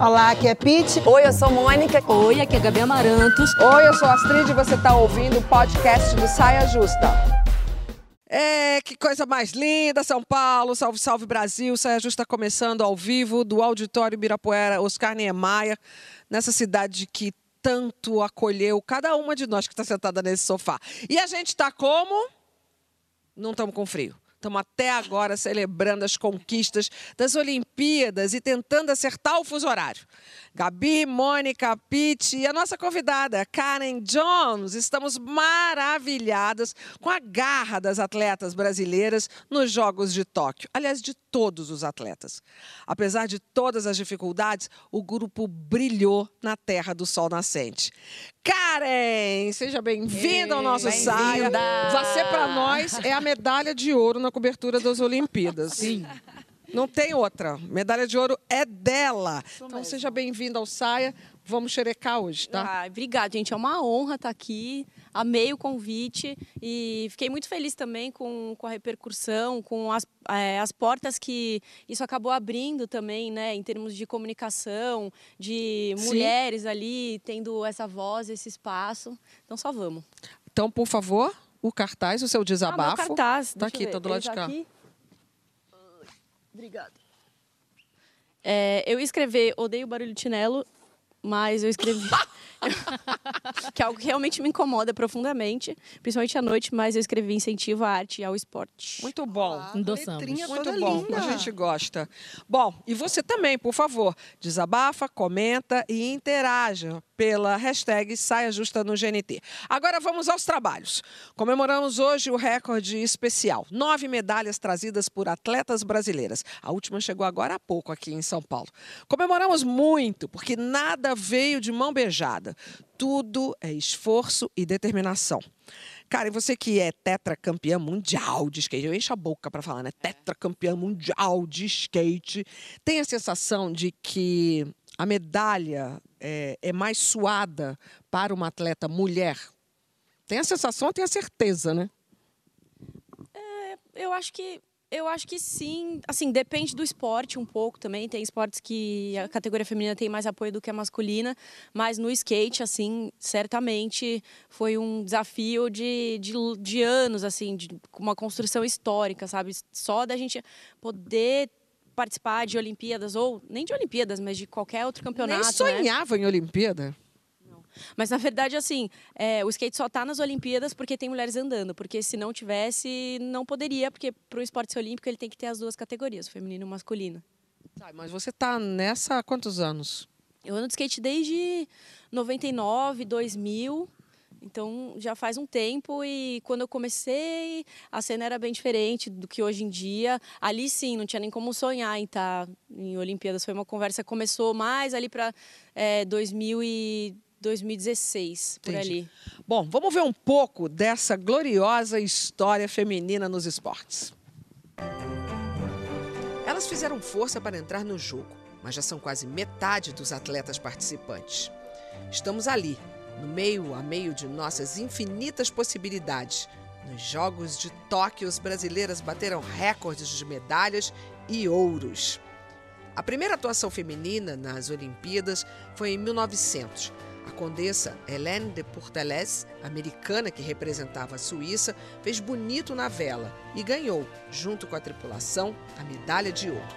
Olá, aqui é Pete. Oi, eu sou Mônica. Oi, aqui é Gabi Amarantos. Oi, eu sou Astrid e você está ouvindo o podcast do Saia Justa. É, que coisa mais linda, São Paulo, salve, salve Brasil. Saia Justa começando ao vivo do Auditório Birapuera Oscar Niemeyer, nessa cidade que tanto acolheu cada uma de nós que está sentada nesse sofá. E a gente está como? Não estamos com frio. Estamos até agora celebrando as conquistas das Olimpíadas e tentando acertar o fuso horário. Gabi, Mônica, Pete e a nossa convidada, Karen Jones. Estamos maravilhadas com a garra das atletas brasileiras nos Jogos de Tóquio. Aliás, de todos os atletas. Apesar de todas as dificuldades, o grupo brilhou na terra do sol nascente. Karen, seja bem-vinda ao nosso bem saia. Você, para nós, é a medalha de ouro na cobertura das Olimpíadas. Sim. Não tem outra. Medalha de ouro é dela. então seja bem-vinda ao Saia. Vamos xerecar hoje, tá? Ah, obrigada, gente. É uma honra estar aqui. Amei o convite e fiquei muito feliz também com, com a repercussão, com as, é, as portas que isso acabou abrindo também, né? Em termos de comunicação, de Sim. mulheres ali tendo essa voz, esse espaço. Então só vamos. Então, por favor, o cartaz, o seu Ah, desabafo. meu cartaz. Tá deixa aqui, tá do lado de cá. aqui? Obrigada. É, eu ia escrever Odeio barulho de chinelo, mas eu escrevi. que é algo que realmente me incomoda profundamente, principalmente à noite, mas eu escrevi incentivo à arte e ao esporte. Muito bom. Endossamos. letrinha Muito bom, linda. a gente gosta. Bom, e você também, por favor, desabafa, comenta e interaja pela hashtag Saia Justa no GNT. Agora vamos aos trabalhos. Comemoramos hoje o recorde especial. Nove medalhas trazidas por atletas brasileiras. A última chegou agora há pouco aqui em São Paulo. Comemoramos muito, porque nada veio de mão beijada. Tudo é esforço e determinação. Cara, e você que é tetracampeã mundial de skate, eu encho a boca para falar, né? Tetracampeã mundial de skate, tem a sensação de que a medalha é, é mais suada para uma atleta mulher? Tem a sensação, tem a certeza, né? Eu acho que eu acho que sim. Assim, depende do esporte um pouco também. Tem esportes que a categoria feminina tem mais apoio do que a masculina, mas no skate, assim, certamente foi um desafio de, de, de anos, assim, de uma construção histórica, sabe? Só da gente poder participar de Olimpíadas, ou nem de Olimpíadas, mas de qualquer outro campeonato. Nem né? sonhava em Olimpíada. Mas na verdade, assim, é, o skate só está nas Olimpíadas porque tem mulheres andando. Porque se não tivesse, não poderia, porque para o esporte ser olímpico ele tem que ter as duas categorias, feminino e masculino. Tá, mas você tá nessa há quantos anos? Eu ando de skate desde 99, 2000. Então já faz um tempo e quando eu comecei a cena era bem diferente do que hoje em dia. Ali sim, não tinha nem como sonhar em estar em Olimpíadas. Foi uma conversa que começou mais ali para é, 2000 e 2016, por Entendi. ali. Bom, vamos ver um pouco dessa gloriosa história feminina nos esportes. Elas fizeram força para entrar no jogo, mas já são quase metade dos atletas participantes. Estamos ali, no meio a meio de nossas infinitas possibilidades. Nos Jogos de Tóquio, as brasileiras bateram recordes de medalhas e ouros. A primeira atuação feminina nas Olimpíadas foi em 1900. A condessa Hélène de Pourtalès, americana que representava a Suíça, fez bonito na vela e ganhou, junto com a tripulação, a medalha de ouro.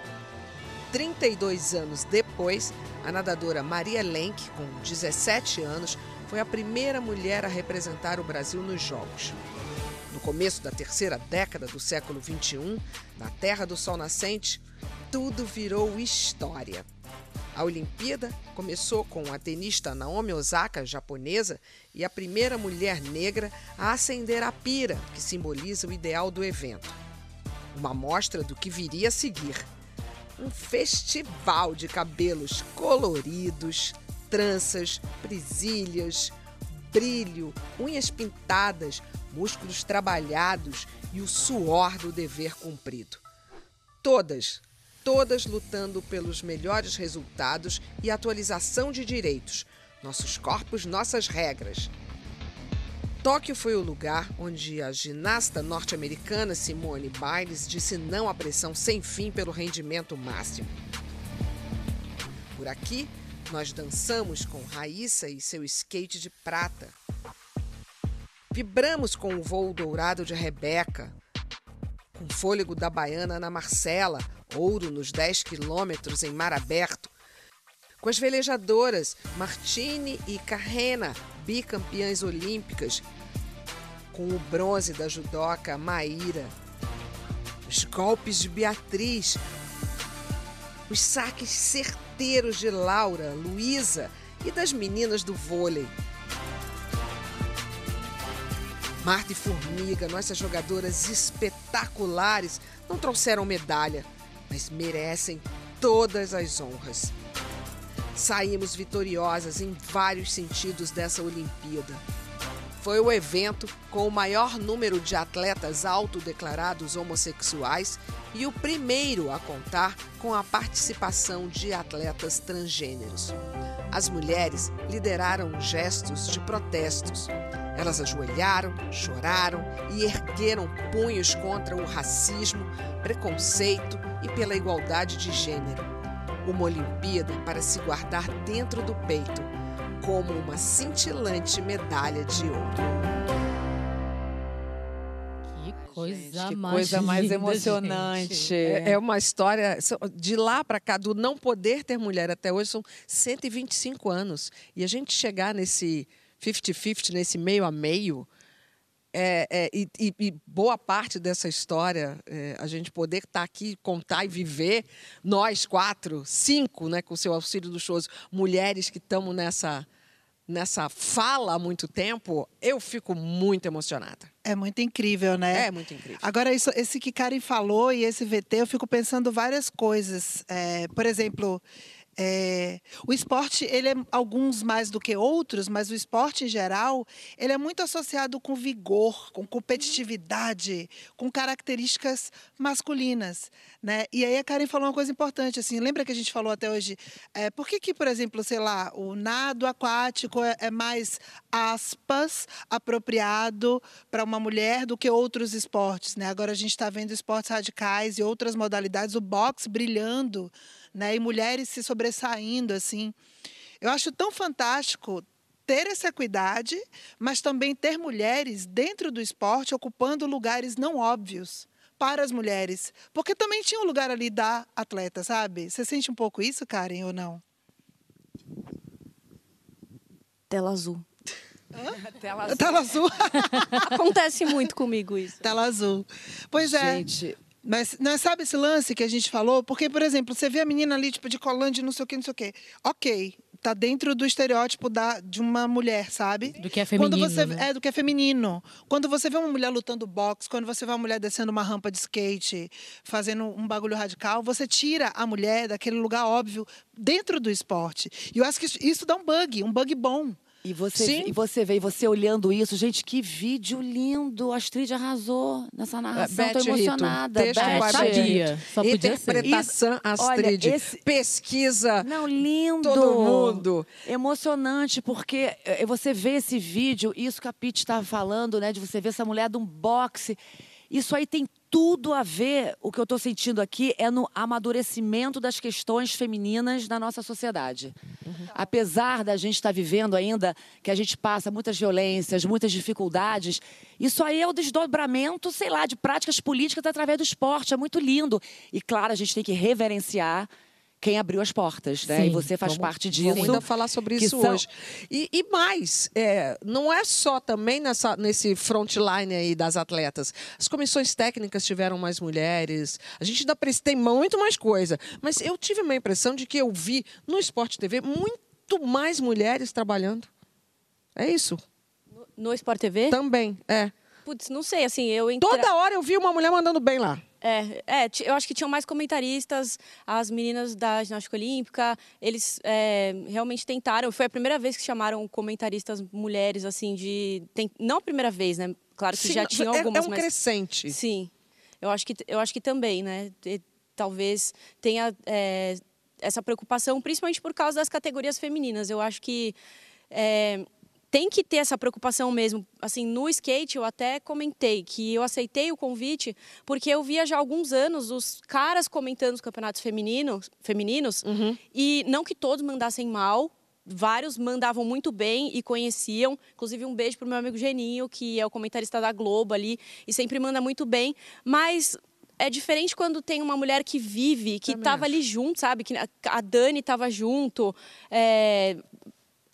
32 anos depois, a nadadora Maria Lenk, com 17 anos, foi a primeira mulher a representar o Brasil nos Jogos. No começo da terceira década do século XXI, na Terra do Sol Nascente, tudo virou história. A Olimpíada começou com a tenista Naomi Osaka, japonesa, e a primeira mulher negra a acender a pira, que simboliza o ideal do evento. Uma amostra do que viria a seguir. Um festival de cabelos coloridos, tranças, presilhas, brilho, unhas pintadas, músculos trabalhados e o suor do dever cumprido. Todas, todas lutando pelos melhores resultados e atualização de direitos. Nossos corpos, nossas regras. Tóquio foi o lugar onde a ginasta norte-americana Simone Biles disse não à pressão sem fim pelo rendimento máximo. Por aqui, nós dançamos com Raíssa e seu skate de prata. Vibramos com o voo dourado de Rebeca, com fôlego da baiana na Marcela, ouro nos 10 quilômetros em mar aberto, com as velejadoras Martine e Carrena, bicampeãs olímpicas, com o bronze da judoca Maíra, os golpes de Beatriz, os saques certeiros de Laura, Luísa e das meninas do vôlei. Marta e Formiga, nossas jogadoras espetaculares, não trouxeram medalha, mas merecem todas as honras. Saímos vitoriosas em vários sentidos dessa Olimpíada. Foi o evento com o maior número de atletas autodeclarados homossexuais e o primeiro a contar com a participação de atletas transgêneros. As mulheres lideraram gestos de protestos. Elas ajoelharam, choraram e ergueram punhos contra o racismo, preconceito e pela igualdade de gênero. Uma Olimpíada para se guardar dentro do peito, como uma cintilante medalha de ouro. Que coisa que mais coisa mais linda, emocionante. gente. É é uma história de lá para cá, do não poder ter mulher até hoje, são 125 anos. E a gente chegar nesse 50-50, nesse meio a meio, é, é, e, e- boa parte dessa história, é, a gente poder estar aqui, contar e viver, nós quatro, cinco, né, com o seu auxílio do shows, mulheres que estamos nessa, nessa fala há muito tempo, eu fico muito emocionada. É muito incrível, né? É muito incrível. Agora, isso- esse que Karen falou e esse VT, eu fico pensando várias coisas. É, por exemplo, é, o esporte, ele é alguns mais do que outros, mas o esporte em geral, ele é muito associado com vigor, com competitividade, com características masculinas, né? E aí a Karen falou uma coisa importante, assim, lembra que a gente falou até hoje, é, por que que, por exemplo, sei lá, o nado aquático é, é mais, aspas, apropriado para uma mulher do que outros esportes, né? Agora a gente está vendo esportes radicais e outras modalidades, o boxe brilhando, né? E mulheres se sobressaindo, assim. Eu acho tão fantástico ter essa equidade, mas também ter mulheres dentro do esporte ocupando lugares não óbvios para as mulheres, porque também tinha um lugar ali da atleta, sabe? Você sente um pouco isso, Karen, ou não? Tela azul. Tela Tela azul, Acontece muito comigo isso. tela azul. Pois é. Gente, Mas não sabe esse lance que a gente falou? Porque, por exemplo, você vê a menina ali, tipo, de colante, não sei o quê, não sei o quê. Ok, tá dentro do estereótipo da, de uma mulher, sabe? Do que é Quando feminino, você, né? É, do que é feminino. Quando você vê uma mulher lutando boxe, quando você vê uma mulher descendo uma rampa de skate, fazendo um bagulho radical, você tira a mulher daquele lugar óbvio dentro do esporte. E eu acho que isso, isso dá um bug, um bug bom. E você, Sim. e você vê, e você olhando isso, gente, que vídeo lindo. A Astrid arrasou nessa narração. Beth Tô Rito, emocionada. texto Beth. sabia. Só podia ser. interpretação, Astrid, Olha, esse- pesquisa, Não, lindo. todo mundo. Emocionante, porque eh, você vê esse vídeo, isso que a Pete estava falando, né? De você ver essa mulher de um boxe. Isso aí tem tudo a ver, o que eu estou sentindo aqui é no amadurecimento das questões femininas na nossa sociedade. Apesar da gente estar vivendo ainda, que a gente passa muitas violências, muitas dificuldades, isso aí é o desdobramento, sei lá, de práticas políticas através do esporte. É muito lindo. E, claro, a gente tem que reverenciar quem abriu as portas, né? Sim, e você faz vamos- parte disso. Vamos ainda falar sobre isso são- hoje. E, e mais, é, não é só também nessa, nesse frontline aí das atletas. As comissões técnicas tiveram mais mulheres. A gente ainda tem muito mais coisa. Mas eu tive uma impressão de que eu vi no Esporte TV muito mais mulheres trabalhando. É isso. No Sport TV? Também, é. Putz, não sei, assim, eu entra... Toda hora eu vi uma mulher mandando bem lá. É, é, eu acho que tinham mais comentaristas, as meninas da ginástica olímpica, eles é, realmente tentaram. Foi a primeira vez que chamaram comentaristas mulheres, assim, de. tem- não a primeira vez, né? Claro que Sim, já é- tinham é, algumas, um mas. crescente. Sim, eu acho que, eu acho que também, né? E talvez tenha é, essa preocupação, principalmente por causa das categorias femininas. Eu acho que é, tem que ter essa preocupação mesmo. Assim, no skate eu até comentei que eu aceitei o convite porque eu via já há alguns anos os caras comentando os campeonatos femininos, femininos Uhum. e não que todos mandassem mal, vários mandavam muito bem e conheciam. Inclusive um beijo pro meu amigo Geninho, que é o comentarista da Globo ali e sempre manda muito bem, mas é diferente quando tem uma mulher que vive, que estava ali junto, sabe? Que a- a Dani estava junto. é,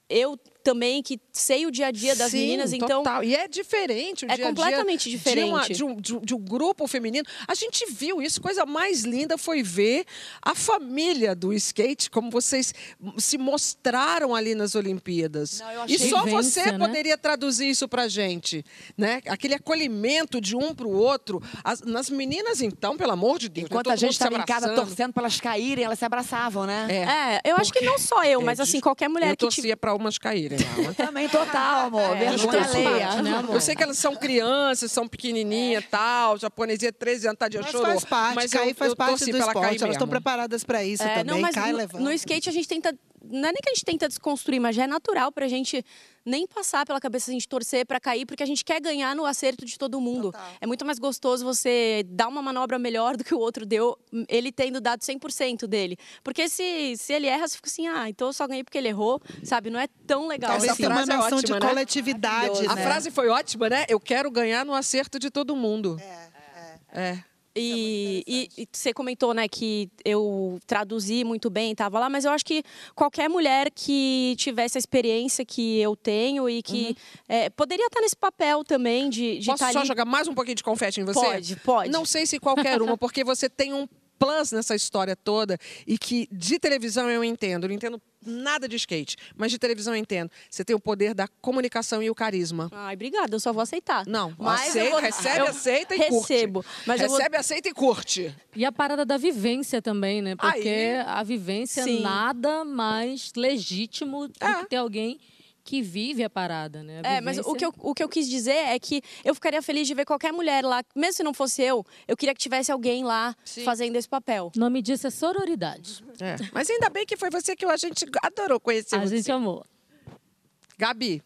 Eu também, que sei o dia a dia das Sim, meninas, então. total. E é diferente o É dia a dia completamente de diferente. uma- De, um, de um- de um grupo feminino. A gente viu isso, coisa mais linda foi ver a família do skate, como vocês se mostraram ali nas Olimpíadas. Não, eu e só vivência, você né? poderia traduzir isso pra gente, né? Aquele acolhimento de um pro outro. As- nas meninas, então, pelo amor de Deus. né? Enquanto Todo a gente estava em casa torcendo para elas caírem, elas se abraçavam, né? É. É, eu acho que não só eu, mas É, assim, des- qualquer mulher eu que tiver. torcia para umas caírem. Eu também, total, amor. Vergonha Desculpa. alheia. né, amor? Eu sei que elas são crianças, são pequenininhas tal, japonesia 13 anos, tadinha, Mas chorou. faz parte, mas cair eu, faz eu parte do esporte. Elas estão preparadas para isso É, também. não, mas Cai no, levando. no skate a gente tenta. Não é nem que a gente tenta desconstruir, mas já é natural pra gente nem passar pela cabeça a gente torcer pra cair, porque a gente quer ganhar no acerto de todo mundo. Total. É muito mais gostoso você dar uma manobra melhor do que o outro deu, ele tendo dado 100% dele. Porque se, se ele erra, você fica assim, ah, então eu só ganhei porque ele errou, sabe? Não é tão legal Talvez Talvez assim. tenha uma frase é noção ótima, de né? coletividade, A né? frase foi ótima, né? Eu quero ganhar no acerto de todo mundo. É. é. E, e- e você comentou, né, que eu traduzi muito bem, estava lá, mas eu acho que qualquer mulher que tivesse a experiência que eu tenho e que é, poderia estar nesse papel também de, de Posso estar só ali. jogar mais um pouquinho de confete em você? Pode, pode. Não sei se qualquer uma, porque você tem um plus nessa história toda e que de televisão eu entendo. Eu não entendo nada de skate, mas de televisão eu entendo. Você tem o poder da comunicação e o carisma. Ai, obrigada, eu só vou aceitar. Não, mas aceita, eu vou- recebe, eu aceita e recebo, curte. Mas eu vou- recebe, aceita e curte. E a parada da vivência também, né? Porque Aí. a vivência Sim. nada mais legítimo do É. que ter alguém que vive a parada, né? A É, mas o que, eu, o que eu quis dizer é que eu ficaria feliz de ver qualquer mulher lá, mesmo se não fosse eu, eu queria que tivesse alguém lá Sim. fazendo esse papel. O nome disso é sororidade. É. Mas ainda bem que foi você que a gente adorou conhecer A você. gente amou. Gabi,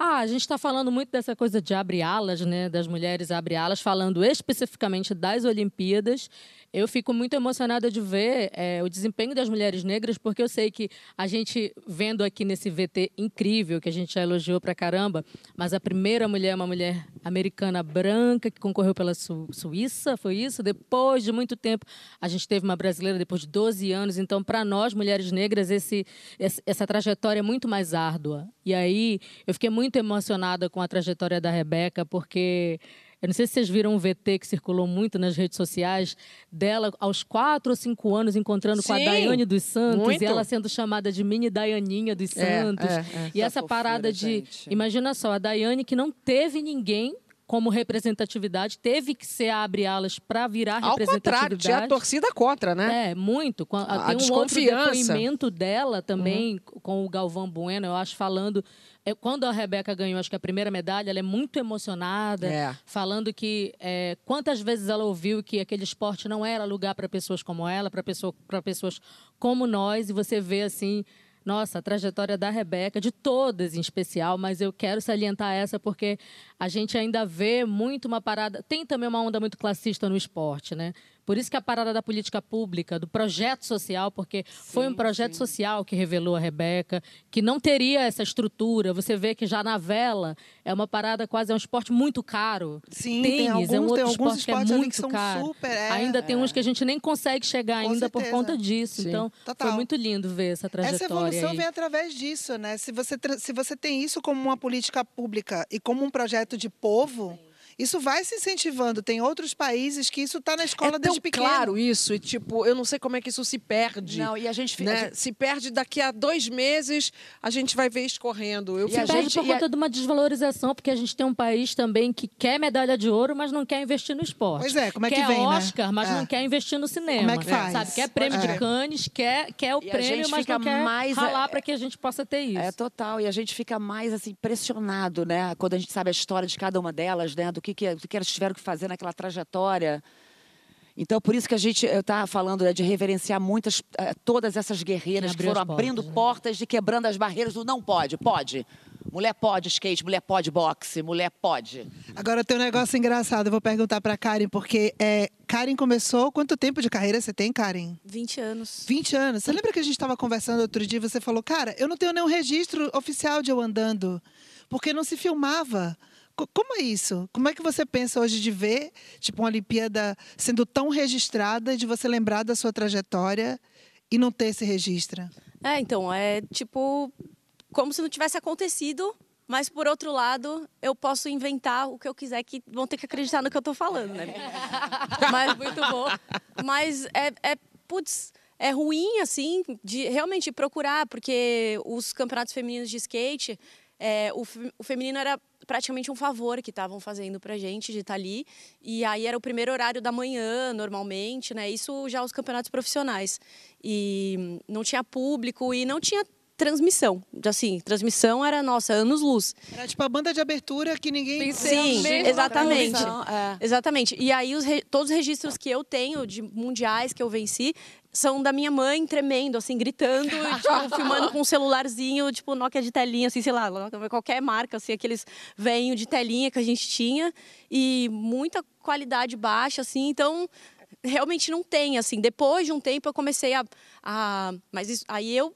Ah, a gente está falando muito dessa coisa de abre alas, né? Das mulheres abre alas, falando especificamente das Olimpíadas. Eu fico muito emocionada de ver eh, o desempenho das mulheres negras, porque eu sei que a gente, vendo aqui nesse VT incrível, que a gente já elogiou pra caramba, mas a primeira mulher é uma mulher americana branca que concorreu pela Su- Suíça, foi isso? Depois de muito tempo, a gente teve uma brasileira depois de 12 anos. Então, para nós, mulheres negras, esse- essa trajetória é muito mais árdua. E aí, eu fiquei muito emocionada com a trajetória da Rebeca, porque eu não sei se vocês viram um VT que circulou muito nas redes sociais dela aos quatro ou cinco anos encontrando com a Sim, Daiane dos Santos muito. e ela sendo chamada de mini Daianinha dos É, Santos. é, é. E essa fofura, parada de. gente. Imagina só, a Daiane que não teve ninguém como representatividade, teve que ser a abre alas para virar ao contrário, representatividade. tinha a torcida contra, né? É, muito. Quan- A Tem um outro desconfiança. Uhum. depoimento dela também com o Galvão Bueno, eu acho, falando. Quando a Rebeca ganhou, acho que a primeira medalha, ela é muito emocionada, É. falando que é, quantas vezes ela ouviu que aquele esporte não era lugar para pessoas como ela, para pessoa, pra pessoas como nós, e você vê assim. Nossa, a trajetória da Rebeca, de todas em especial, mas eu quero salientar essa porque a gente ainda vê muito uma parada. Tem também uma onda muito classista no esporte, né? Por isso que a parada da política pública, do projeto social, porque foi um projeto social que revelou a Rebeca, que não teria essa estrutura. Você vê que já na vela é uma parada quase, é um esporte muito caro. Sim, Tênis tem alguns, é um outro esporte que é muito que são caro. super. é, ainda tem uns que a gente nem consegue chegar Com ainda por certeza. conta disso. Sim. Então, Total. foi muito lindo ver essa trajetória. Essa evolução aí. vem através disso, né? Se você, se você tem isso como uma política pública e como um projeto de povo, isso vai se incentivando. Tem outros países que isso está na escola é tão desde pequeno. claro isso, e tipo, eu não sei como é que isso se perde. Não, e a gente... né? a gente- Se perde daqui a dois meses, a gente vai ver escorrendo. Eu E Se perde gente- por e a- conta de uma desvalorização, porque a gente tem um país também que quer medalha de ouro, mas não quer investir no esporte. Pois é, como é que quer vem, né? Oscar, mas É. não quer investir no cinema. Como é que faz? Sabe? Quer prêmio É. de Cannes, quer, quer o E prêmio, mas fica não quer mais, ralar é, para que a gente possa ter isso. É total, e a gente fica mais assim pressionado, né? Quando a gente sabe a história de cada uma delas, né? Do que, que, do que elas tiveram que fazer naquela trajetória. Então, por isso que a gente está falando né, de reverenciar muitas, eh, todas essas guerreiras Que que foram abrindo portas, né? portas e quebrando as barreiras do não pode, pode. Mulher pode skate, mulher pode boxe, mulher pode. Agora tem um negócio engraçado, eu vou perguntar para Karen, porque é, Karen começou. Quanto tempo de carreira você tem, Karen? 20 anos. 20 anos. Você lembra que a gente estava conversando outro dia e você falou, cara, eu não tenho nenhum registro oficial de eu andando, porque não se filmava. Como é isso? Como é que você pensa hoje de ver, tipo, uma Olimpíada sendo tão registrada, de você lembrar da sua trajetória e não ter esse registro? É, então, é tipo como se não tivesse acontecido, mas por outro lado, eu posso inventar o que eu quiser, que vão ter que acreditar no que eu estou falando, né? mas muito bom. Mas é, é putz, é ruim assim de realmente procurar, porque os campeonatos femininos de skate, é, o, o feminino era praticamente um favor que estavam fazendo pra gente de estar tá ali. E aí era o primeiro horário da manhã, normalmente, né? Isso já os campeonatos profissionais. E não tinha público e não tinha transmissão. Assim, transmissão era, nossa, anos-luz. Era tipo a banda de abertura que ninguém... Sim, exatamente. É. Exatamente. E aí, os, todos os registros que eu tenho de mundiais que eu venci são da minha mãe tremendo, assim, gritando, tipo, filmando com um celularzinho, tipo, Nokia de telinha, assim, sei lá, qualquer marca, assim, aqueles venho de telinha que a gente tinha. E muita qualidade baixa, assim, então realmente não tem, assim. Depois de um tempo eu comecei a... a mas isso, aí eu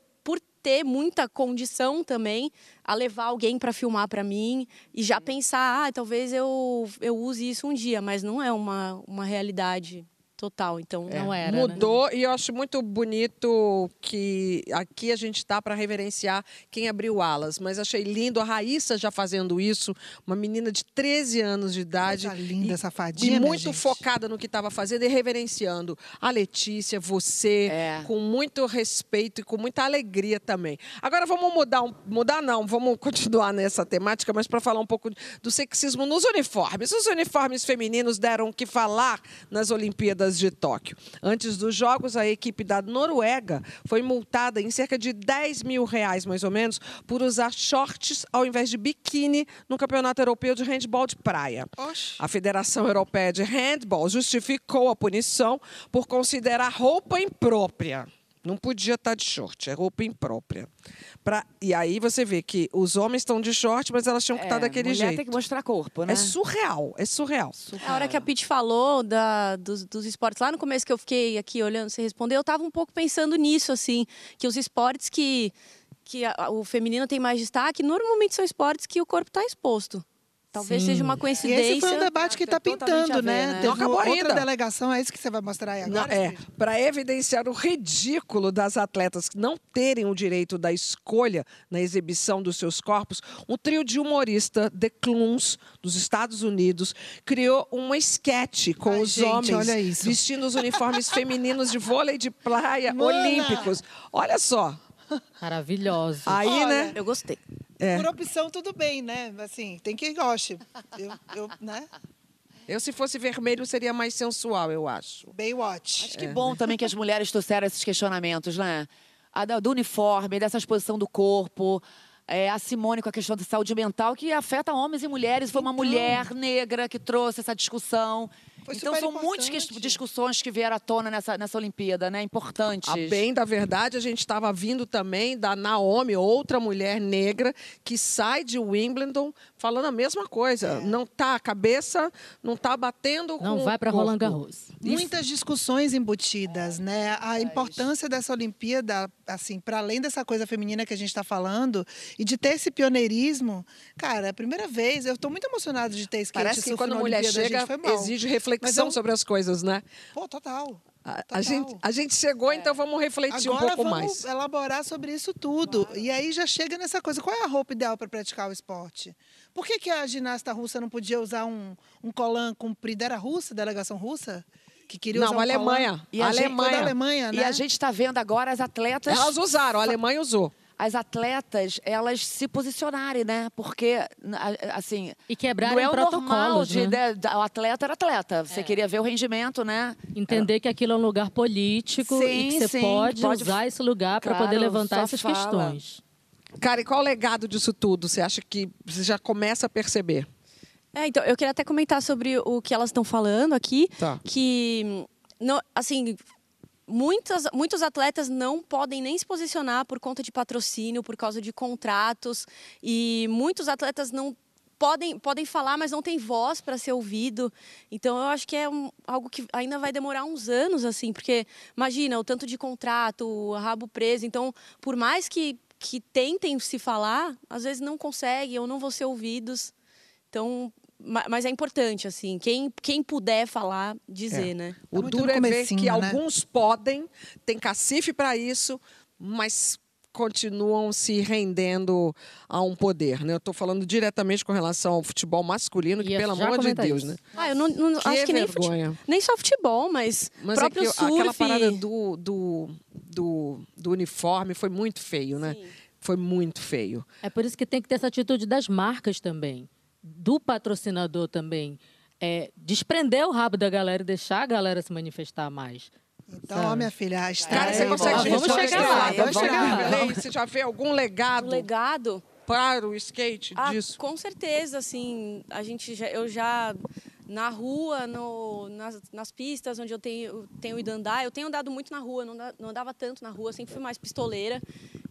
ter muita condição também a levar alguém para filmar para mim e já pensar, ah, talvez eu, eu use isso um dia, mas não é uma, uma realidade total, então é, não era. Né? Mudou né? e eu acho muito bonito que aqui a gente está para reverenciar quem abriu alas, mas achei lindo a Raíssa já fazendo isso, uma menina de 13 anos de idade. Coisa linda, e, safadinha. E muito gente. focada no que estava fazendo e reverenciando a Letícia, você, é. com muito respeito e com muita alegria também. Agora vamos mudar, mudar não, vamos continuar nessa temática, mas para falar um pouco do sexismo nos uniformes. Os uniformes femininos deram o que falar nas Olimpíadas Olimpíadas de Tóquio. Antes dos Jogos, a equipe da Noruega foi multada em cerca de 10 mil reais, mais ou menos, por usar shorts ao invés de biquíni no Campeonato Europeu de Handball de Praia. Oxe. A Federação Europeia de Handball justificou a punição por considerar roupa imprópria. Não podia estar de short, é roupa imprópria. Pra, e aí você vê que os homens estão de short, mas elas tinham que é, estar daquele mulher jeito. tem que mostrar corpo, né? É surreal, é surreal. surreal. A hora que a Pete falou da, dos, dos, esportes, lá no começo que eu fiquei aqui olhando você responder, eu estava um pouco pensando nisso, assim, que os esportes que, que a, o feminino tem mais destaque, normalmente são esportes que o corpo está exposto. Talvez Sim. seja uma coincidência. E esse foi um debate que está pintando, né? né? Não acabou outra ainda. delegação, é isso que você vai mostrar aí agora? Não, é, para evidenciar o ridículo das atletas não terem o direito da escolha na exibição dos seus corpos, um trio de humorista, The Cluns, dos Estados Unidos, criou um esquete com Ai, os gente, homens vestindo os uniformes femininos de vôlei de praia Mana. olímpicos. Olha só. Maravilhoso. Aí, Olha, né? Eu gostei. É. Por opção, tudo bem, né? Assim, tem quem goste. Eu, eu, né? Eu, se fosse vermelho, seria mais sensual, eu acho. Baywatch. Acho que é. bom também que as mulheres trouxeram esses questionamentos, né? A do uniforme, dessa exposição do corpo. É, a Simone com a questão da saúde mental, que afeta homens e mulheres. Foi uma então... mulher negra que trouxe essa discussão. Foi então são muitas discussões que vieram à tona nessa, nessa Olimpíada, né? Importantes. A bem da verdade, a gente estava vindo também da Naomi, outra mulher negra, que sai de Wimbledon falando a mesma coisa. É. Não tá a cabeça, não tá batendo Não com vai para Roland Garros. Muitas discussões embutidas, né? A importância dessa Olimpíada, assim, para além dessa coisa feminina que a gente está falando, e de ter esse pioneirismo, cara, é a primeira vez, eu estou muito emocionada de ter skate Parece que quando a mulher chega, exige reflexão eu... sobre as coisas, né? Pô, total. A, a, gente, a gente chegou, então vamos refletir Agora um pouco vamos mais. elaborar sobre isso tudo. Claro. E aí já chega nessa coisa. Qual é a roupa ideal para praticar o esporte? Por que, que a ginasta russa não podia usar um, um colan comprido? Era russa, delegação russa? Que queria não, usar um a Alemanha. E a, Alemanha. Alemanha, né? E a gente está vendo agora as atletas. Elas usaram, a Alemanha usou as atletas elas se posicionarem, né? Porque assim e quebrarem não é o protocolos, normal de, né? de, o atleta era atleta. Você é. queria ver o rendimento, né? Entender que aquilo é um lugar político sim, e que você sim, pode, pode, usar esse lugar para poder levantar essas fala. questões. Cara, e qual o legado disso tudo? Você acha que você já começa a perceber? É, então, eu queria até comentar sobre o que elas estão falando aqui, tá. que, não, assim, muitos, muitos atletas não podem nem se posicionar por conta de patrocínio, por causa de contratos. E muitos atletas não podem, podem falar, mas não tem voz para ser ouvido. Então eu acho que é um, algo que ainda vai demorar uns anos, assim, porque imagina o tanto de contrato, o rabo preso. Então, por mais que, que tentem se falar, às vezes não conseguem ou não vão ser ouvidos. Então, mas é importante, assim, quem, quem puder falar, dizer, É. né? O muito duro é ver que né? alguns podem, tem cacife para isso, mas continuam se rendendo a um poder. Né? Eu estou falando diretamente com relação ao futebol masculino, que, pelo amor de Deus, isso. né? Ah, eu não, não- Que acho que nem, fute- vergonha. nem só futebol, mas, Mas é próprio que surf. aquela parada do, do, do, do uniforme foi muito feio, né? Sim. Foi muito feio. É por isso que tem que ter essa atitude das marcas também, do patrocinador também. É, desprender o rabo da galera e deixar a galera se manifestar mais. Então, Sabe? ó, minha filha, a estrada Cara, você é consegue vamos vamos chegar lá, vamos chegar lá. Você já vê algum legado O legado. para o skate Ah, disso? com certeza, assim, a gente já, eu já na rua, no, nas, nas pistas onde eu tenho, tenho ido andar, eu tenho andado muito na rua, não, não andava tanto na rua, sempre fui mais pistoleira.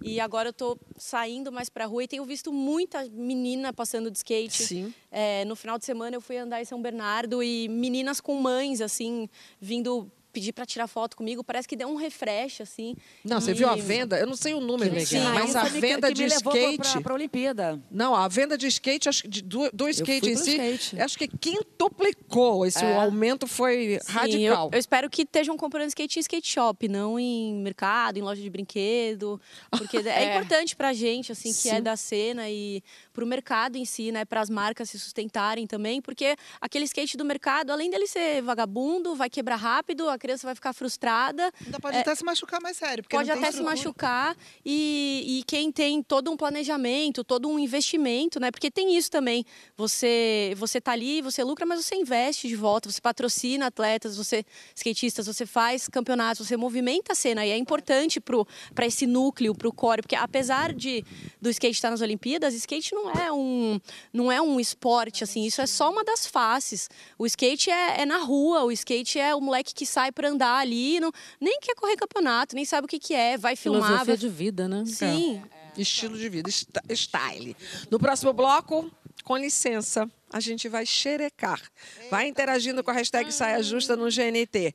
E agora eu tô saindo mais pra rua e tenho visto muita menina passando de skate. Sim. É, no final de semana eu fui andar em São Bernardo e meninas com mães, assim, vindo pedir para tirar foto comigo, parece que deu um refresh, assim. Não, você E- viu a venda? Eu não sei o número, Que Sim, mas a venda que de me levou skate. Pra, pra, pra Olimpíada. Não, a venda de skate, acho que de- do, do skate em si, skate. acho que quintuplicou. Esse É. aumento foi Sim, radical. Eu, eu espero que estejam comprando skate em skate shop, não em mercado, em loja de brinquedo. Porque é, É. importante pra gente, assim, que é Sim. da cena e pro mercado em si, né? Para as marcas se sustentarem também. Porque aquele skate do mercado, além dele ser vagabundo, vai quebrar rápido, a criança vai ficar frustrada. Ainda pode até se machucar mais sério. Porque Pode até se estrutura. machucar e, e quem tem todo um planejamento, todo um investimento, né? Porque tem isso também. Você você tá ali, você lucra, mas você investe de volta, você patrocina atletas, você skatistas, você faz campeonatos, você movimenta a cena e é importante para esse núcleo, para o core, porque apesar de do skate estar nas Olimpíadas, skate não é um não é um esporte assim, isso é só uma das faces. O skate é, é na rua, o skate é o moleque que sai para andar ali, não, nem quer correr campeonato, nem sabe o que que é, vai filmar, Filosofia vai... de vida, né? Sim. Estilo de vida, style. No próximo bloco, com licença, a gente vai xerecar. Vai interagindo com a hashtag Saia Justa no GNT.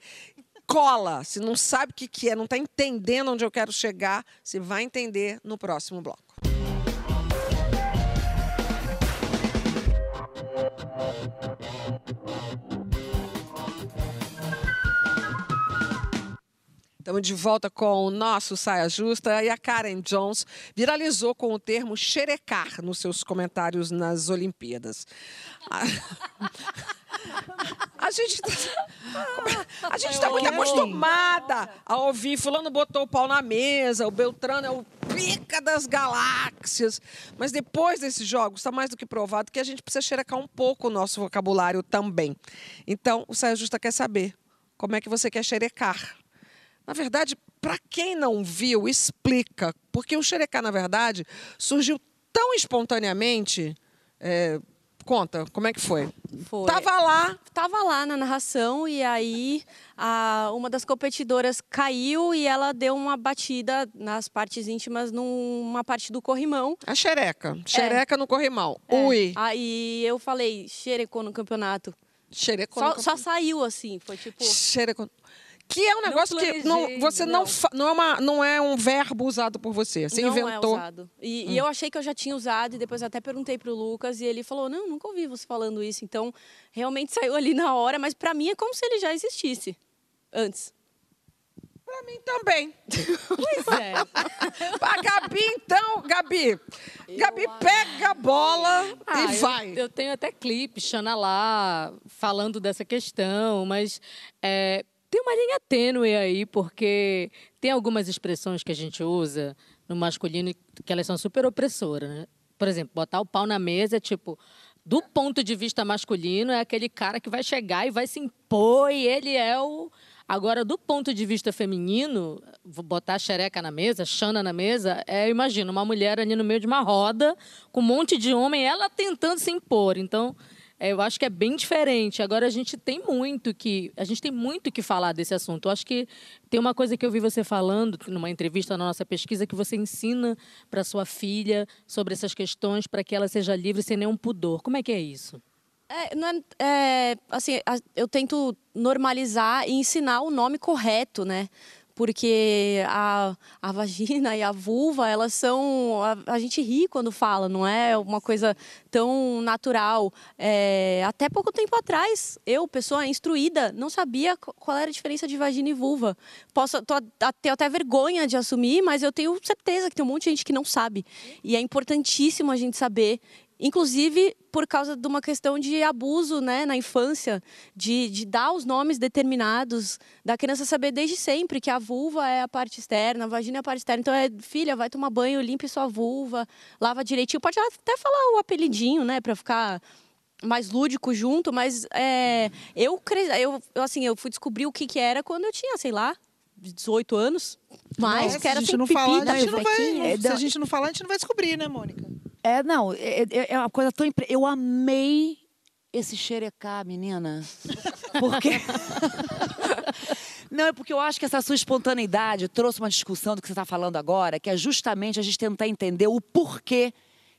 Cola, se não sabe o que, que é, não está entendendo onde eu quero chegar, você vai entender no próximo bloco. Estamos de volta com o nosso Saia Justa e a Karen Jones viralizou com o termo xerecar nos seus comentários nas Olimpíadas. A, a gente a gente está muito acostumada a ouvir fulano botou o pau na mesa, o Beltrano é o pica das galáxias. Mas depois desses jogos está mais do que provado que a gente precisa xerecar um pouco o nosso vocabulário também. Então, o Saia Justa quer saber como é que você quer xerecar. Na verdade, para quem não viu, explica. Porque o xerecá, na verdade, surgiu tão espontaneamente. é, conta, como é que foi? Foi. Tava lá, Tava lá na narração e aí a, uma das competidoras caiu e ela deu uma batida nas partes íntimas numa parte do corrimão. a xereca. Xereca no corrimão. É. Ui, Aí eu falei, xerecou no campeonato. xerecou Só, no só saiu assim, foi tipo. Xerecou. Que é um negócio que não, planejei, você não, não. fa- não, é uma, não é um verbo usado por você. Você não inventou. Hum. é usado. E, e eu achei que eu já tinha usado, e depois até perguntei pro Lucas, e ele falou: Não, nunca ouvi você falando isso. Então, realmente saiu ali na hora, mas pra mim é como se ele já existisse antes. Pra mim também. Pois é. A Gabi, então, Gabi. Gabi pega a bola Ah, e eu- vai. Eu, tenho até clipe, Xana lá, falando dessa questão, mas é, tem uma linha tênue aí, porque tem algumas expressões que a gente usa no masculino que elas são super opressoras, né? Por exemplo, botar o pau na mesa é tipo. Do ponto de vista masculino, é aquele cara que vai chegar e vai se impor, e ele é o. Agora, do ponto de vista feminino, botar a xereca na mesa, Xana na mesa, é, imagina, uma mulher ali no meio de uma roda, com um monte de homem, ela tentando se impor. Então, É, eu acho que é bem diferente. Agora a gente tem muito que a gente tem muito que falar desse assunto. Eu acho que tem uma coisa que eu vi você falando numa entrevista na nossa pesquisa que você ensina para sua filha sobre essas questões para que ela seja livre sem nenhum pudor. Como é que é isso? É, não é, é, assim, eu tento normalizar e ensinar o nome correto, né? Porque a, a vagina e a vulva, elas são. A, a, gente ri quando fala, não é uma coisa tão natural. É, até pouco tempo atrás, eu, pessoa instruída, não sabia qual era a diferença de vagina e vulva. Posso tô, ter até vergonha de assumir, mas eu tenho certeza que tem um monte de gente que não sabe. E é importantíssimo a gente saber inclusive por causa de uma questão de abuso né, na infância, de, de dar os nomes determinados, da criança saber desde sempre que a vulva é a parte externa, a vagina é a parte externa. Então, é, filha, vai tomar banho, limpe sua vulva, lava direitinho. Pode até falar o apelidinho, né, para ficar mais lúdico junto, mas é, eu, eu, assim, eu fui descobrir o que, que era quando eu tinha, sei lá, 18 anos. Mas Nossa, que era se a gente não pipi, falar, a gente não vai, É, se a não. gente não falar, a gente não vai descobrir, né, Mônica? É, não, é, é- é uma coisa tão. impre- Eu amei esse xerecá, menina. Porque. Não, é porque eu acho que essa sua espontaneidade trouxe uma discussão do que você está falando agora, que é justamente a gente tentar entender o porquê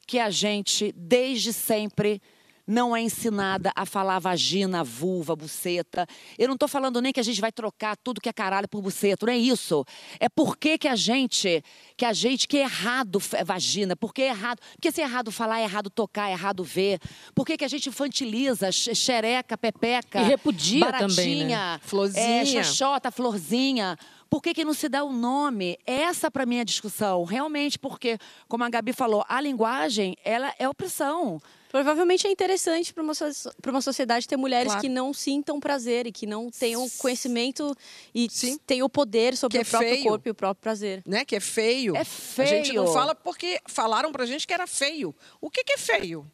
que a gente, desde sempre, não é ensinada a falar vagina, vulva, buceta. Eu não estou falando nem que a gente vai trocar tudo que é caralho por buceta, não é isso. É porque que a gente, que a gente, que é errado é vagina, porque é errado, porque se é errado falar, é errado tocar, é errado ver. Por que que a gente infantiliza xe- xereca, pepeca, E repudia também, baratinha, né? Florzinha. é, xoxota, florzinha. Por que, que não se dá o nome? Essa, para mim, é a discussão. Realmente, porque, como a Gabi falou, a linguagem, ela é opressão. Provavelmente é interessante para uma, so- uma sociedade ter mulheres Claro. que não sintam prazer e que não tenham conhecimento e Sim. tenham o poder sobre Que é o próprio feio. corpo e o próprio prazer. Né? Que é feio. É A gente não feio. fala porque falaram pra gente que era feio. O que, que é feio?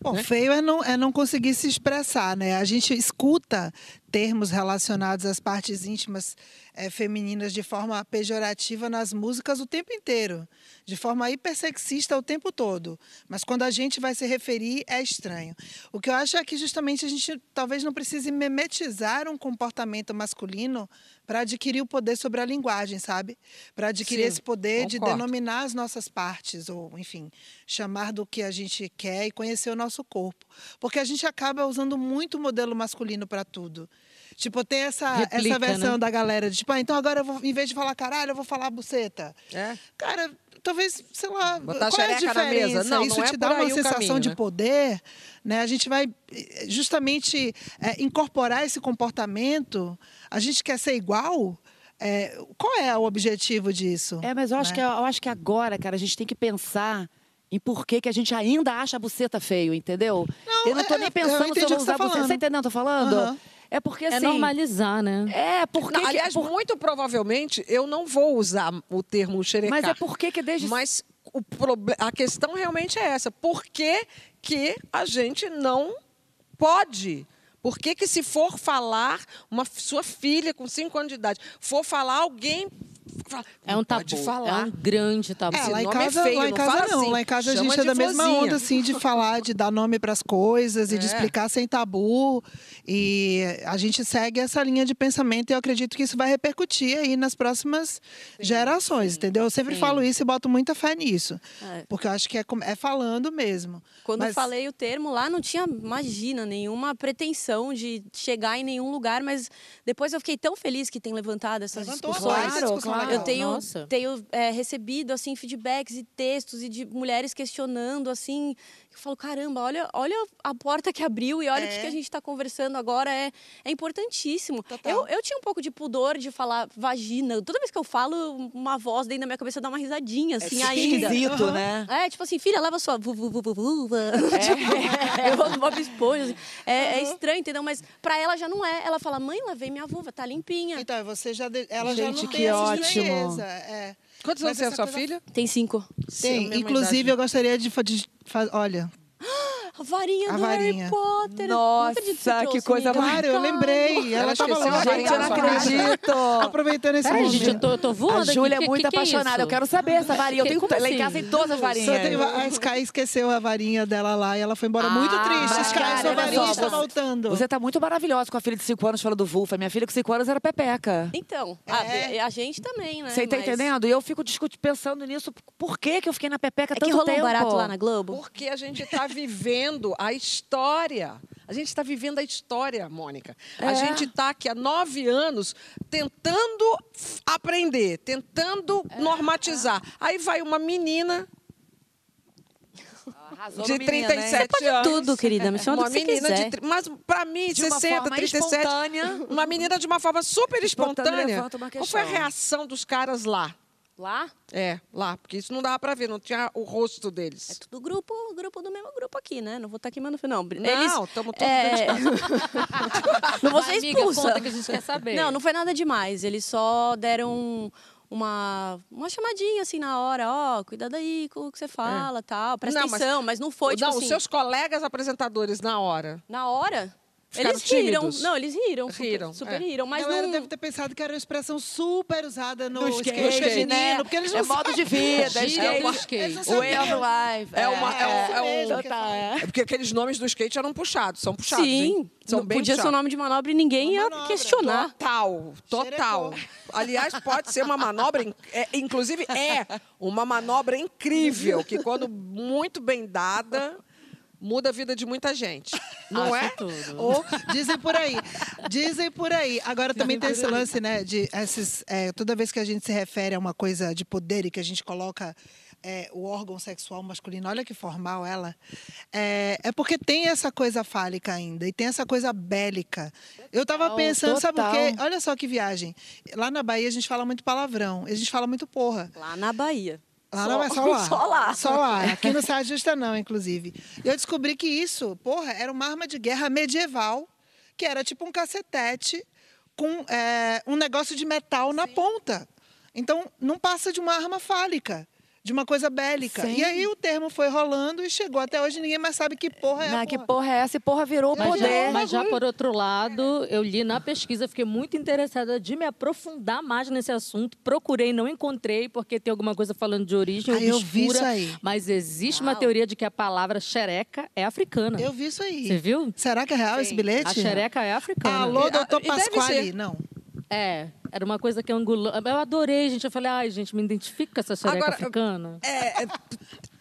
Bom, feio é não, é não conseguir se expressar, né? A gente escuta termos relacionados às partes íntimas eh, femininas de forma pejorativa nas músicas o tempo inteiro, de forma hipersexista o tempo todo. Mas quando a gente vai se referir, é estranho. O que eu acho é que justamente a gente talvez não precise memetizar um comportamento masculino para adquirir o poder sobre a linguagem, sabe? Para adquirir Sim, esse poder de concordo. denominar as nossas partes, ou, enfim, chamar do que a gente quer e conhecer o nosso corpo. Porque a gente acaba usando muito o modelo masculino para tudo. Tipo, tem essa, Replica, essa versão né? da galera de, tipo, ah, então agora eu vou, em vez de falar caralho, eu vou falar buceta. É. Cara, talvez, sei lá, Botar qual é a xereca na mesa. diferença? Não, Isso não é te dá uma sensação caminho, de né? poder, né? A gente vai justamente eh, incorporar esse comportamento. A gente quer ser igual. Eh, qual é o objetivo disso? É, mas eu acho, né? que, eu acho que agora, cara, a gente tem que pensar em por que, que a gente ainda acha a buceta feio, entendeu? Não, eu não tô é, nem pensando se eu vou que você usar tá buceta. Você tá entendendo o que eu tô falando? Aham. É porque É assim. normalizar, né? É, porque. Não, aliás, por- muito provavelmente eu não vou usar o termo xerecar. Mas é porque que desde. Mas o proble- a questão realmente é essa. Por que, que a gente não pode? Por que, que se for falar, uma sua filha com 5 anos de idade, for falar alguém. É "Não um tabu. Pode É falar. um grande tabu. É, lá em é casa, feio, lá em não casa não. assim, Lá em casa a gente é de da mesma florzinha. onda, assim, de falar, de dar nome para as coisas e de É. explicar sem tabu. E a gente segue essa linha de pensamento e eu acredito que isso vai repercutir aí nas próximas gerações, entendeu? Eu sempre sim. falo isso e boto muita fé nisso. É. Porque eu acho que é, é falando mesmo. Quando eu Mas- falei o termo lá, não tinha, imagina, nenhuma pretensão de chegar em nenhum lugar, mas depois eu fiquei tão feliz que tem levantado essas Levantou discussões. discussão claro. Legal. Eu tenho, Nossa. tenho é, recebido assim feedbacks e textos e de mulheres questionando assim. Eu falo, caramba, olha, olha a porta que abriu e olha o que É. que a gente está conversando agora. É, é importantíssimo. Total. Eu, eu tinha um pouco de pudor de falar vagina. Toda vez que eu falo, uma voz dentro da minha cabeça dá uma risadinha, assim, ainda. esquisito, Aham. né? É, tipo assim, filha, lava sua vu- vu- vu- vu- vulva. Tipo, eu vou Bob Esponja. assim. É, é estranho, entendeu? Mas pra ela já não é. Ela fala, mãe, lavei minha vulva, tá limpinha. Então, você já. de- Ela já Gente, não que tem ótimo. estranheza, É. Quantos anos tem a sua coisa- filha? Tem cinco. Tem. Inclusive, idade. eu gostaria de, de fa- Olha. A varinha A do varinha. Harry Potter. Nossa, que trouxe, coisa. Claro, eu lembrei. Ela estava lá. a Gente, eu não acredito. Aproveitando esse Peraí, momento. gente, eu tô, eu tô voando A. Júlia é Que- muito que que é apaixonada. isso? eu quero saber essa varinha. Eu Que- tenho como lá em assim? casa tem todas as varinhas. tem a Sky esqueceu a varinha dela lá e ela foi embora muito Ah, triste. Sky, cara, sua varinha só, está você- voltando. Você tá muito maravilhosa com a filha de 5 anos falando do Vulfa. Minha filha com 5 anos era Pepeca. Então, a, É. a gente também, né? Você tá Mas entendendo? E eu fico discutindo, pensando nisso. Por que, que eu fiquei na Pepeca É tanto que rolou tempo? um barato lá na Globo. Porque a gente está vivendo a história. A gente está vivendo a história, Mônica. A É. gente está aqui há nove anos tentando aprender, tentando É, normatizar. Aí vai uma menina Arrasou de no menino, hein? 37 anos. Tudo, querida. Me chama uma que menina quiser. de. Mas para mim, De uma 60, forma 37. espontânea. Uma menina de uma forma super Espontânea Qual foi a reação dos caras lá? Lá? É, lá, porque isso não dava para ver, não tinha o rosto É deles. tudo grupo, grupo do mesmo grupo aqui, né? Não vou estar queimando fio, não. Não, estamos todos é... Não vou ser amiga, expulsa. conta que a gente quer saber. Não, não foi nada demais. Eles só deram uma, uma chamadinha assim na hora. Ó, cuidado aí com o que você fala, tal. Presta É. Não, mas- atenção, mas, não foi, tipo não, assim... os seus colegas apresentadores na hora. Na hora... Eles riram. tímidos? Não, eles riram. super- Riram, Super, é. riram, A mas galera não... deve ter pensado que era uma expressão super usada no, No skate, skate, feminino, né? porque eles não É modo de vida, Gíria skate. skate. Não Way of life. É uma- é um- é um- Total, fala. é. É porque aqueles nomes do skate eram puxados, são puxados. Sim, hein? São não bem podia ser o puxados. nome de manobra e ninguém Uma ia manobra. questionar. Total, total. Xerecou. Aliás, pode ser uma manobra, in- é, inclusive é uma manobra incrível, que quando muito bem dada, muda a vida de muita gente. Não Acho é? tudo. Ou dizem por aí. Dizem por aí. Agora também tem esse lance, né? De esses, é, toda vez que a gente se refere a uma coisa de poder e que a gente coloca é, o órgão sexual masculino, olha que formal ela. É, é porque tem essa coisa fálica ainda e tem essa coisa bélica. Eu tava Total, pensando, sabe o quê? total. Olha só que viagem. Lá na Bahia a gente fala muito palavrão, a gente fala muito porra. Lá na Bahia. Lá não é só lá. Só lá. Só lá. Aqui não sai justa não, inclusive. E eu descobri que isso, porra, era uma arma de guerra medieval, que era tipo um cacetete com é, um negócio de metal na ponta. Então, não passa de uma arma fálica, de uma coisa bélica. Sim. E aí o termo foi rolando e chegou até hoje, ninguém mais sabe que porra é Não, a que porra. é essa? E porra virou Mas poder. já, mas já por outro lado, eu li na pesquisa, fiquei muito interessada de me aprofundar mais nesse assunto. Procurei, não encontrei, porque tem alguma coisa falando de origem Ah, eu vi obscura. isso aí. Mas existe uma Uau. teoria de que a palavra xereca é africana. Eu vi isso aí. Você viu? Será que é real esse bilhete? A xereca é africana. Alô, E- doutor Pasquale. Não. É, era uma coisa que angulando. Eu adorei, gente. Eu falei, ai, gente, me identifico com essa xereca Agora, africana. É, é,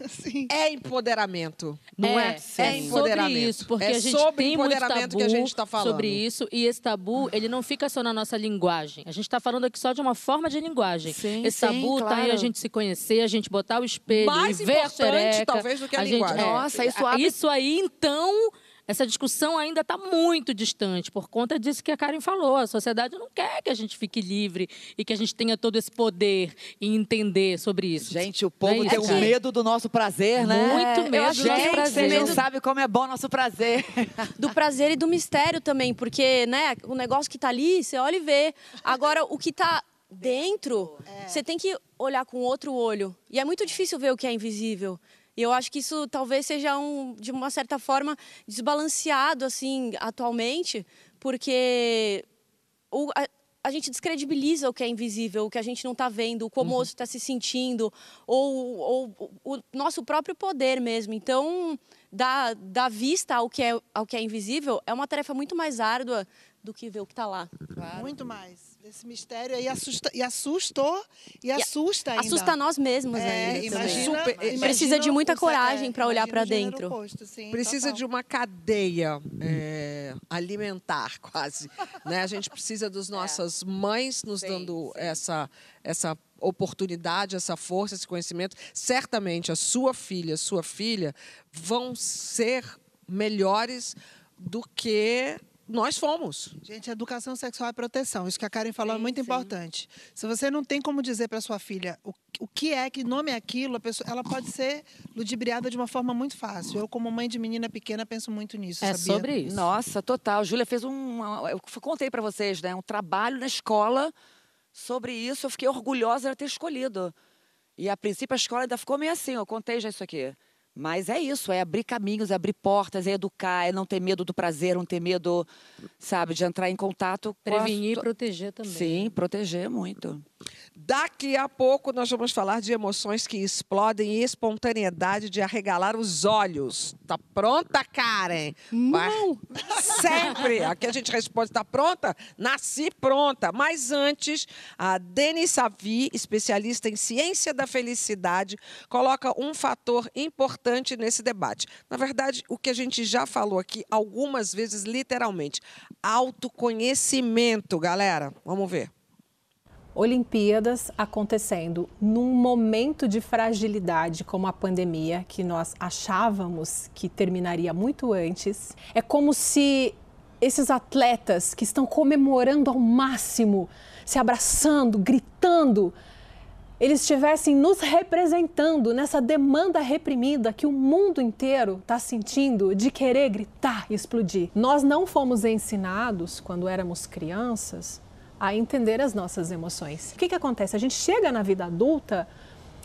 Sim. é empoderamento, não é? É, empoderamento. sobre isso, porque é a gente sobre tem muito empoderamento tabu que a gente está falando. sobre isso, e esse tabu, ele não fica só na nossa linguagem. A gente está falando aqui só de uma forma de linguagem. Sim, esse sim, tabu tá aí claro. a gente se conhecer, a gente botar o espelho Mais e ver a xereca. talvez, do que a gente- linguagem. Nossa, isso abre- Isso aí, então... Essa discussão ainda está muito distante, por conta disso que a Karen falou. A sociedade não quer que a gente fique livre e que a gente tenha todo esse poder em entender sobre isso. Gente, o Não povo é tem um medo do nosso prazer, né? Muito medo do nosso Gente, prazer. vocês não sabem como é bom nosso prazer. do prazer e do mistério também, porque, né, o negócio que tá ali, você olha e vê. Agora, o que tá dentro, você tem que olhar com outro olho. E é muito difícil ver o que é invisível. E eu acho que isso talvez seja um, de uma certa forma desbalanceado assim atualmente, porque o- a, a gente descredibiliza o que é invisível, o que a gente não está vendo, como o outro está se sentindo, ou, ou o nosso próprio poder mesmo. Então, dar, dar vista ao que, é, ao que é invisível é uma tarefa muito mais árdua do que ver o que está lá. Muito mais. Esse mistério aí assusta, e assustou e assusta ainda. Assusta nós mesmos É, ainda. imagina, também. Super- imagina Precisa de muita o- coragem é, pra olhar gênero dentro. oposto, sim, Precisa total. de uma cadeia é, alimentar, quase. né? A gente precisa das nossas mães nos dando Essa, essa oportunidade, essa força, esse conhecimento. Certamente a sua filha, sua filha vão ser melhores do que nós fomos. Gente, educação sexual é proteção. Isso que a Karen falou é muito importante. Se você não tem como dizer para sua filha o, o que é, que nome é aquilo, a pessoa, ela pode ser ludibriada de uma forma muito fácil. Eu, como mãe de menina pequena, penso muito nisso. É sabia? sobre isso. Nossa, total. Júlia fez um. Eu contei para vocês, né? Um trabalho na escola sobre isso. Eu fiquei orgulhosa de ter escolhido. E a princípio a escola ainda ficou meio assim. Eu contei já isso aqui. Mas é isso, é abrir caminhos, é abrir portas, é educar, é não ter medo do prazer, não ter medo, sabe, de entrar em contato. Prevenir e proteger também. Sim, proteger muito. Daqui a pouco nós vamos falar de emoções que explodem e espontaneidade de arregalar os olhos. Tá pronta, Karen? Não! Sempre! Aqui a gente responde, tá pronta? Nasci pronta. Mas antes, a Denis Savi, especialista em ciência da felicidade, coloca um fator importante nesse debate. Na verdade, o que a gente já falou aqui algumas vezes, literalmente. Autoconhecimento, galera. Vamos ver. Olimpíadas acontecendo num momento de fragilidade como a pandemia, que nós achávamos que terminaria muito antes. É como se esses atletas que estão comemorando ao máximo, se abraçando, gritando, eles estivessem nos representando nessa demanda reprimida que o mundo inteiro está sentindo de querer gritar e explodir. Nós não fomos ensinados, quando éramos crianças, a entender as nossas emoções. O que, que acontece? A gente chega na vida adulta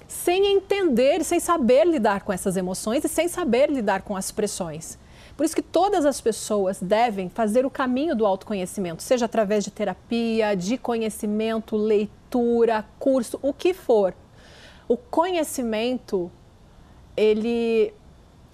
sem entender, sem saber lidar com essas emoções e sem saber lidar com as pressões. Por isso que todas as pessoas devem fazer o caminho do autoconhecimento, seja através de terapia, de conhecimento, leitura, curso, o que for. O conhecimento, ele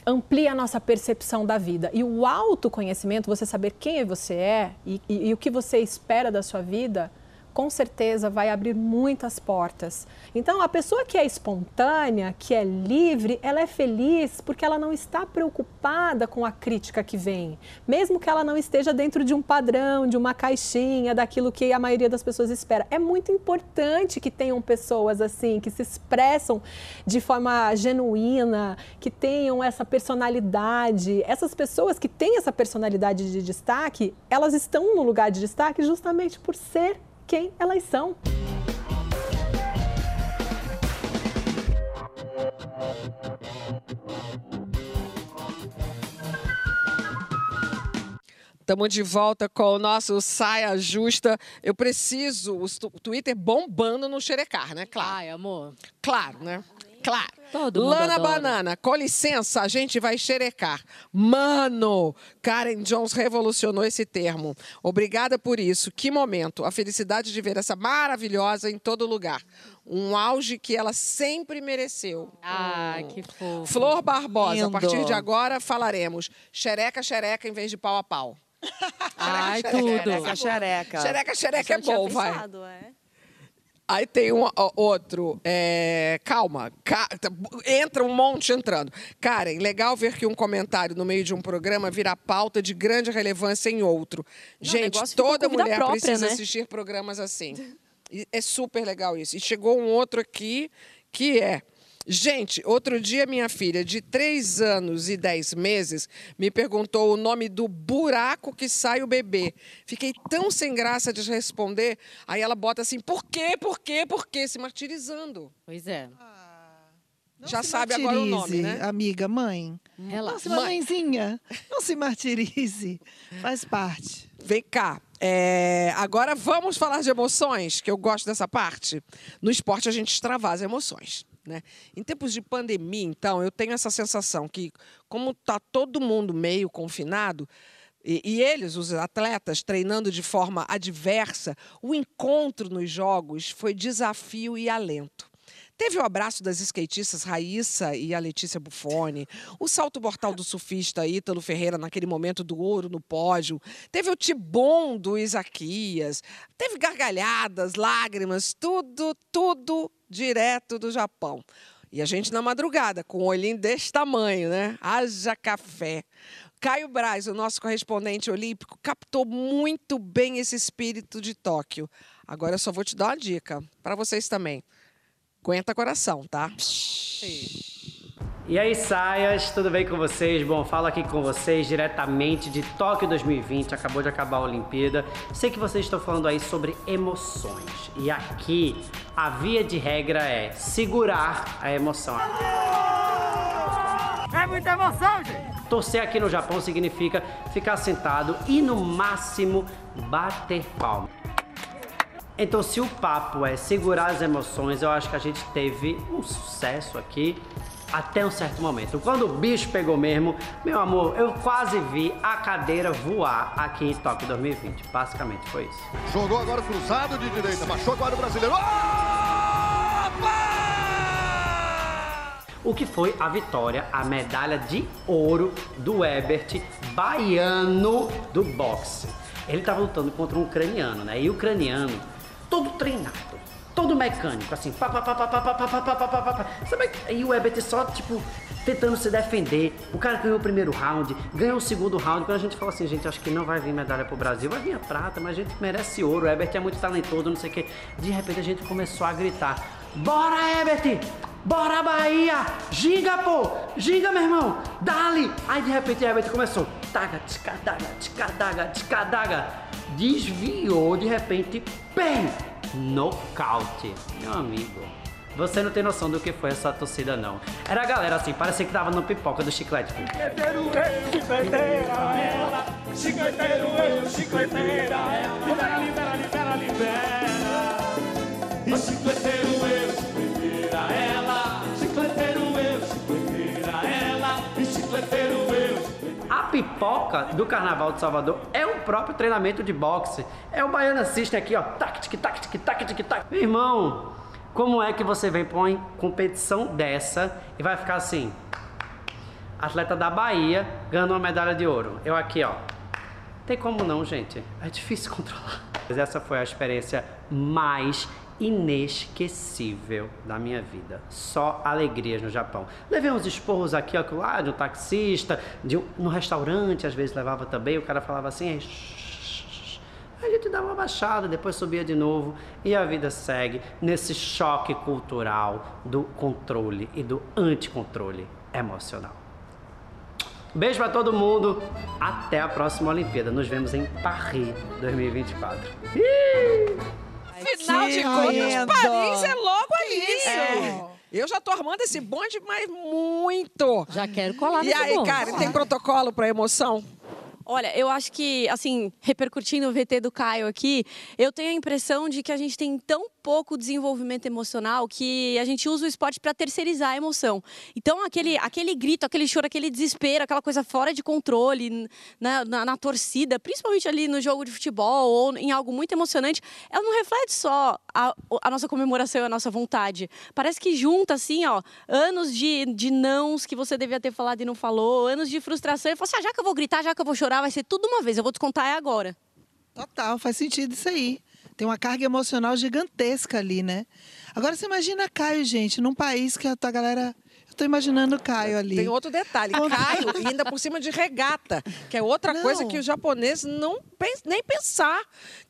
amplia a nossa percepção da vida. E o autoconhecimento, você saber quem você é e, e, e o que você espera da sua vida, com certeza vai abrir muitas portas. Então, a pessoa que é espontânea, que é livre, ela é feliz porque ela não está preocupada com a crítica que vem, mesmo que ela não esteja dentro de um padrão, de uma caixinha, daquilo que a maioria das pessoas espera. É muito importante que tenham pessoas assim, que se expressam de forma genuína, que tenham essa personalidade. Essas pessoas que têm essa personalidade de destaque, elas estão no lugar de destaque justamente por ser quem elas são. Estamos de volta com o nosso Saia Justa. Eu preciso, o Twitter bombando no xerecar, né? Claro. Ai, amor. Claro, né? Claro. Todo Lana. Banana, com licença, a gente vai xerecar. Mano, Karen Jones revolucionou esse termo. Obrigada por isso. Que momento. A felicidade de ver essa maravilhosa em todo lugar. Um auge que ela sempre mereceu. Ah, que fofo. Flor Barbosa, Lindo. a partir de agora falaremos xereca, xereca em vez de pau a pau. Ai, xereca, tudo. Xereca, xereca. Xereca, xereca é bom, vai. pensado, é. Aí tem um ó, outro. é, calma. ca- tá, entra um monte entrando. Karen, legal ver que um comentário no meio de um programa vira pauta de grande relevância em outro. o Gente, toda mulher própria, precisa né? assistir programas assim. E é super legal isso. E chegou um outro aqui que é. Gente, outro dia minha filha, de 3 anos e 10 meses, me perguntou o nome do buraco que sai o bebê. Fiquei tão sem graça de responder. Aí ela bota assim, por quê, por quê, por quê? Se martirizando. Pois é. Não Já sabe agora o nome, né? Amiga, mãe. Relaxa. Nossa, mãezinha, não se martirize. Faz parte. Vem cá. é, agora vamos falar de emoções, que eu gosto dessa parte. No esporte a gente extravasa emoções. Né? Em tempos de pandemia, então, eu tenho essa sensação que, como está todo mundo meio confinado, e, e eles, os atletas, treinando de forma adversa, o encontro nos jogos foi desafio e alento. Teve o abraço das skatistas Raíssa e a Letícia Buffoni, o salto mortal do surfista Ítalo Ferreira naquele momento do ouro no pódio, teve o tibum do Isaquias, teve gargalhadas, lágrimas, tudo, tudo direto do Japão. E a gente na madrugada, com um olhinho desse tamanho, né? Haja café. Caio Braz, o nosso correspondente olímpico, captou muito bem esse espírito de Tóquio. Agora eu só vou te dar uma dica, para vocês também. Aguenta coração, tá? E aí, saias, tudo bem com vocês? Bom, falo aqui com vocês diretamente de Tóquio 2020, acabou de acabar a Olimpíada. Sei que vocês estão falando aí sobre emoções. E aqui, a via de regra é segurar a emoção. É muita emoção, gente! Torcer aqui no Japão significa ficar sentado e, no máximo, bater palma. Então, se o papo é segurar as emoções, eu acho que a gente teve um sucesso aqui Até um certo momento. Quando o bicho pegou mesmo, meu amor, eu quase vi a cadeira voar aqui em Tóquio 2020. Basicamente foi isso. Jogou agora cruzado de direita, baixou agora o brasileiro. O que foi a vitória, a medalha de ouro do Ebert, baiano do boxe. Ele estava lutando contra um ucraniano, né? E o ucraniano, todo treinado, todo mecânico, assim, pá, pá, pá, pá, pá, pá, pá, pá, pá, pá, pá. Sabe? E o Ebert só, tipo, tentando se defender. O cara ganhou o primeiro round, ganhou o segundo round. Quando a gente fala assim, gente, acho que não vai vir medalha pro Brasil, vai vir a prata, mas a gente merece ouro. O Ebert é muito talentoso, não sei o quê. De repente a gente começou a gritar: Bora, Ebert! Bora Bahia! Giga, pô! Giga, meu irmão! Dali! Aí de repente o Herbert começou. Taga, ticadaga, ticadaga, ticadaga. Desviou de repente, bem! Nocaute. Meu amigo. Você não tem noção do que foi essa torcida, não. Era a galera assim, parecia que tava no pipoca do chiclete. Chicleteiro eu, chicleteira ela. Chicleteiro eu, chicleteira ela. Libera, libera, libera, libera. E chicleteiro do Carnaval de Salvador é o próprio treinamento de boxe. É o Baiana System aqui, ó. Tac, tic, tac, tic, tac, tac. Meu irmão, como é que você vem pra uma competição dessa e vai ficar assim? Atleta da Bahia ganhando uma medalha de ouro. Eu aqui, ó. Tem como não, gente. É difícil controlar. Mas essa foi a experiência mais inesquecível da minha vida. Só alegrias no Japão. Levei uns esporros aqui, ó, lá, de um taxista, de um, no restaurante, às vezes levava também, o cara falava assim, a gente dava uma baixada, depois subia de novo e a vida segue nesse choque cultural do controle e do anticontrole emocional. Beijo pra todo mundo. Até a próxima Olimpíada. Nos vemos em Paris 2024. Afinal de contas. Paris é logo ali. É. Eu já tô armando esse bonde, mas muito. Já quero colar E aí, bonde. cara, tem protocolo pra emoção? Olha, eu acho que, assim, repercutindo o VT do Caio aqui, eu tenho a impressão de que a gente tem tão pouco desenvolvimento emocional que a gente usa o esporte para terceirizar a emoção. Então, aquele, aquele grito, aquele choro, aquele desespero, aquela coisa fora de controle na, na, na torcida, principalmente ali no jogo de futebol ou em algo muito emocionante, ela não reflete só a, a nossa comemoração e a nossa vontade. Parece que junta, assim, ó, anos de, de nãos que você devia ter falado e não falou, anos de frustração. E fala assim, ah, já que eu vou gritar, já que eu vou chorar, vai ser tudo uma vez, eu vou descontar é agora. Total, faz sentido isso aí. Tem uma carga emocional gigantesca ali, né? Agora você imagina Caio, gente, num país que a tua galera. Eu tô imaginando o Caio ali. Tem outro detalhe. Caio, e ainda por cima de regata, que é outra Não. coisa que os japoneses não nem pensar.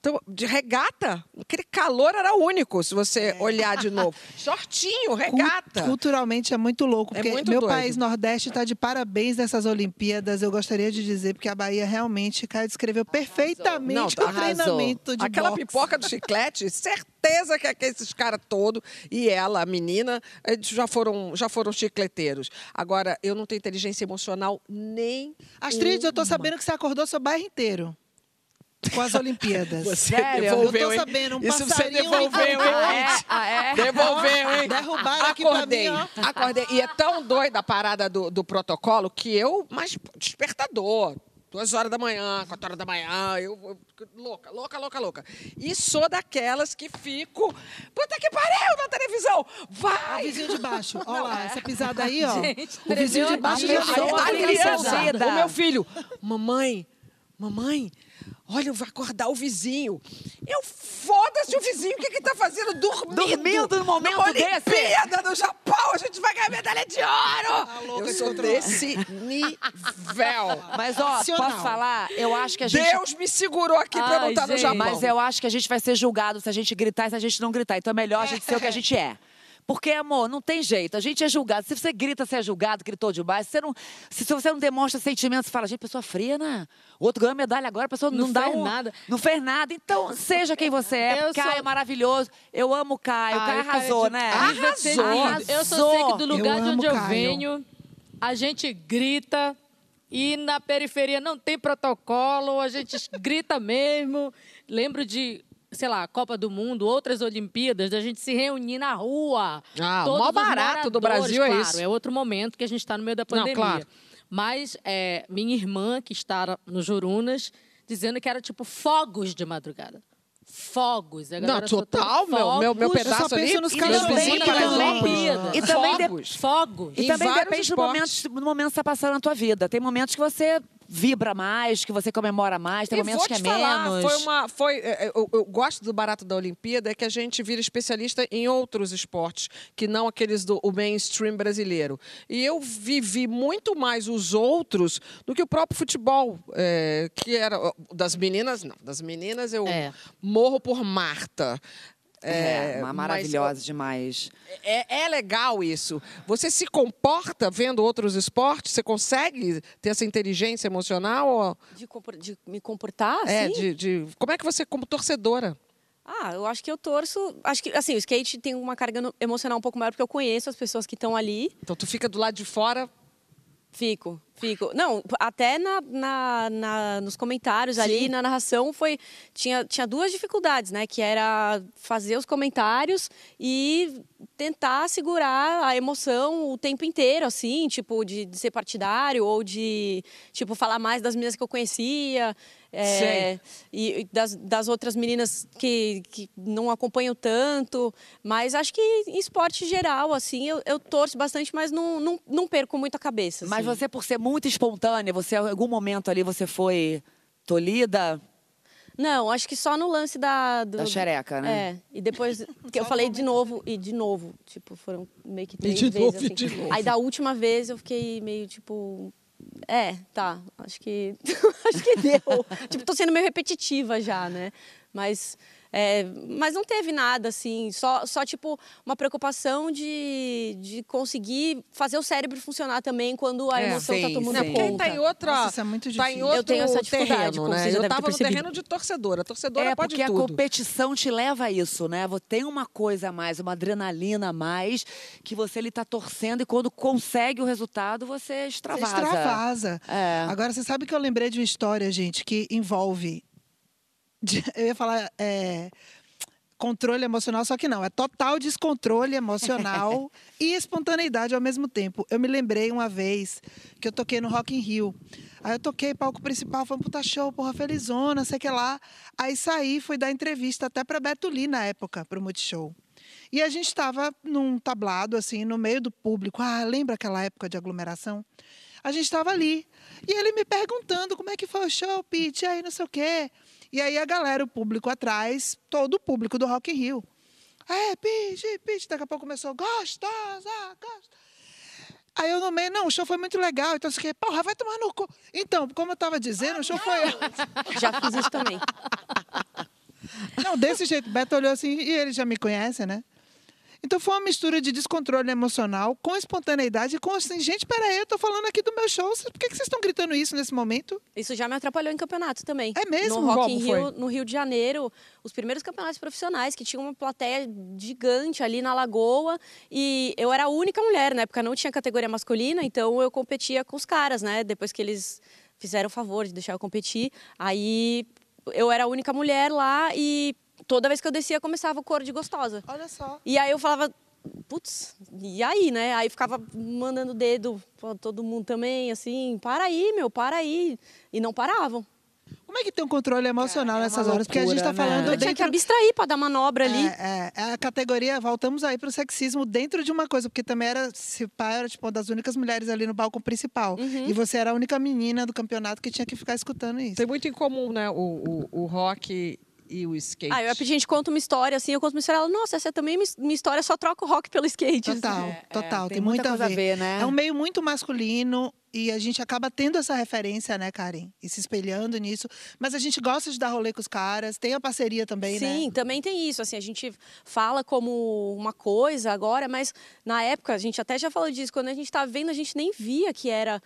Então, de regata, aquele calor era único, se você olhar de novo. Shortinho, regata. Culturalmente é muito louco, É porque muito meu doido. país Nordeste está de parabéns nessas Olimpíadas. Eu gostaria de dizer, porque a Bahia realmente, Caio descreveu perfeitamente Não, o arrasou. treinamento de Aquela boxe. pipoca do chiclete, certeza que é esses caras todos e ela, a menina, eles já foram, já foram chicleteiros. Agora, eu não tenho inteligência emocional nem. Astrid, eu tô sabendo que você acordou seu bairro inteiro com as Olimpíadas. Você Sério? devolveu, Eu tô hein? sabendo, um Isso você devolveu, hein? Ah, é? Ah, é? Devolveu, hein? Derrubaram aqui pra Acordei. mim, ó. Acordei. E é tão doida a parada do, do protocolo que eu, mas despertador. Duas horas da manhã, quatro horas da manhã, eu, eu- louca, louca, louca, louca. E sou daquelas que fico, puta que pariu na televisão, Ó, o vai! vizinho de baixo. Olha lá, essa pisada aí, ó. Gente, o vizinho de baixo aqui. já deu uma a criança o meu filho, mamãe, mamãe, olha, eu vou acordar o vizinho. Eu, foda-se o vizinho, o que que tá fazendo? Dormindo. Dormindo no momento Na desse? Olimpíada do Japão, a gente vai ganhar medalha de ouro. Tá louca eu de sou desse nível. Mas, ó, posso falar? Eu acho que a gente... Deus me segurou aqui pra eu não Ai, estar no. Japão. Mas eu acho que a gente vai ser julgado se a gente gritar e se a gente não gritar. Então é melhor a gente ser o que a gente é. Porque, amor, não tem jeito. A gente é julgado. Se você grita, você é julgado, gritou demais. Se você não, se você não demonstra sentimentos, você fala, gente, pessoa fria, né? O outro ganhou medalha agora, a pessoa não, Não dá fez um- nada. Não fez nada. Então, seja quem você é. Eu Caio sou- é maravilhoso. Eu amo o Caio. o Ai, Caio arrasou, é de- né? Arrasou. Eu só sei que do lugar Eu de onde eu Caio. venho, a gente grita e na periferia não tem protocolo, a gente grita mesmo. Lembro de sei lá, Copa do Mundo, outras Olimpíadas, da gente se reunir na rua. Ah, o maior barato do Brasil é claro, isso. É outro momento que a gente está no meio da Não, pandemia. claro. Mas é, minha irmã, que está no Jurunas, dizendo que era tipo fogos de madrugada. Fogos. A Não, total, meu, meu, meu fogos. pedaço ali, nos caixões vizinhos. E também de- Fogos. Fogos. E também depende do esportes. momento, do momento que você está passando na tua vida. Tem momentos que você vibra mais, que você comemora mais, tem E momentos que é falar, menos. Foi uma, foi, é, é, eu, eu gosto do barato da Olimpíada é que a gente vira especialista em outros esportes que não aqueles do o mainstream brasileiro. E eu vivi muito mais os outros do que o próprio futebol, é, que era das meninas não, das meninas eu É. morro por Marta. É, uma mas, maravilhosa demais. É, é legal isso. Você se comporta vendo outros esportes? Você consegue ter essa inteligência emocional? Ou- De, compor- de me comportar, é, assim? de, de- como é que você, como torcedora? Ah, eu acho que eu torço. Acho que, assim, o skate tem uma carga emocional um pouco maior, porque eu conheço as pessoas que estão ali. Então tu fica do lado de fora. Fico, fico. Não, até na, na- na- nos comentários ali, na narração, foi. Tinha, tinha duas dificuldades, né? Que era fazer os comentários e tentar segurar a emoção o tempo inteiro, assim, tipo, de, de ser partidário ou de, tipo, falar mais das meninas que eu conhecia. é, e e das, das outras meninas que, que não acompanham tanto. Mas acho que em esporte geral, assim, eu, eu torço bastante, mas não, não, não perco muito a cabeça. Mas assim. você, por ser muito espontânea, você, em algum momento ali, você foi tolhida Não, acho que só no lance da. do- da xereca, né? É, e depois que eu falei de novo e de novo, tipo, foram meio que três de vezes. novo, e assim. de novo. Aí da última vez eu fiquei meio tipo. É, tá, acho que. acho que deu. tipo, tô sendo meio repetitiva já, né? Mas. É, mas não teve nada, assim, só, só tipo, uma preocupação de, de conseguir fazer o cérebro funcionar também quando a É, emoção tá sim, tomando sim. Porque conta. tá em outra. Nossa, isso é muito tá em difícil. outro Eu tenho essa dificuldade, terreno, como né? você Eu tava no terreno de torcedora. A torcedora É, pode porque a tudo. competição te leva a isso, né? Tem uma coisa a mais, uma adrenalina a mais, que você ele tá torcendo e quando consegue o resultado, você Você extravasa. extravasa. É. Agora, você sabe que eu lembrei de uma história, gente, que envolve. De- Eu ia falar. é, controle emocional, só que não, é total descontrole emocional e espontaneidade ao mesmo tempo. Eu me lembrei uma vez que eu toquei no Rock in Rio. Aí eu toquei palco principal, foi um puta show, porra, felizona, sei que lá. Aí saí, fui dar entrevista até para Beto Lee na época, para o Multishow. E a gente estava num tablado, assim, no meio do público. Ah, lembra aquela época de aglomeração? A gente estava ali. E ele me perguntando como é que foi o show, Pete, aí não sei o quê. E aí a galera, o público atrás, todo o público do Rock in Rio. É, Pete, Pete. Daqui a pouco começou, gostosa, gostosa. Aí eu no meio, não, o show foi muito legal. Então, assim, porra, vai tomar no cu. Então, como eu estava dizendo, o show foi... Já fiz isso também. Não, desse jeito. Beto olhou assim, e ele já me conhece, né? Então foi uma mistura de descontrole emocional com espontaneidade e com assim, gente, peraí, eu tô falando aqui do meu show, por que, que vocês estão gritando isso nesse momento? Isso já me atrapalhou em campeonato também. É mesmo? No Rock in Rio, no Rio de Janeiro, os primeiros campeonatos profissionais, que tinha uma plateia gigante ali na Lagoa. E eu era a única mulher, na época não tinha categoria masculina, então eu competia com os caras, né? Depois que eles fizeram o favor de deixar eu competir. Aí eu era a única mulher lá e toda vez que eu descia começava o coro de gostosa. Olha só. E aí eu falava, putz, e aí, né? Aí ficava mandando dedo pra todo mundo também, assim, para aí, meu, para aí. E não paravam. Como é que tem um controle emocional é uma nessas horas? Porque a gente está loucura, né? falando Eu tinha que dentro... abstrair para dar manobra ali. É, é, é a categoria, voltamos aí para o sexismo dentro de uma coisa, porque também era, se pá, era tipo uma das únicas mulheres ali no palco principal. Uhum. E você era a única menina do campeonato que tinha que ficar escutando isso. Tem muito em comum, né? O, o, o rock e o skate. Aí eu pedir, gente, conta uma história, assim, eu conto uma história. Ela, nossa, essa é também minha minha história, só troca o rock pelo skate. assim. Total, total. tem tem, muita muito coisa a ver, né? É um meio muito masculino e a gente acaba tendo essa referência, né, Karen? E se espelhando nisso. Mas a gente gosta de dar rolê com os caras, tem a parceria também, né? Sim, também tem isso. Assim, a gente fala como uma coisa agora, mas na época, a gente até já falou disso, quando a gente estava vendo, a gente nem via que era,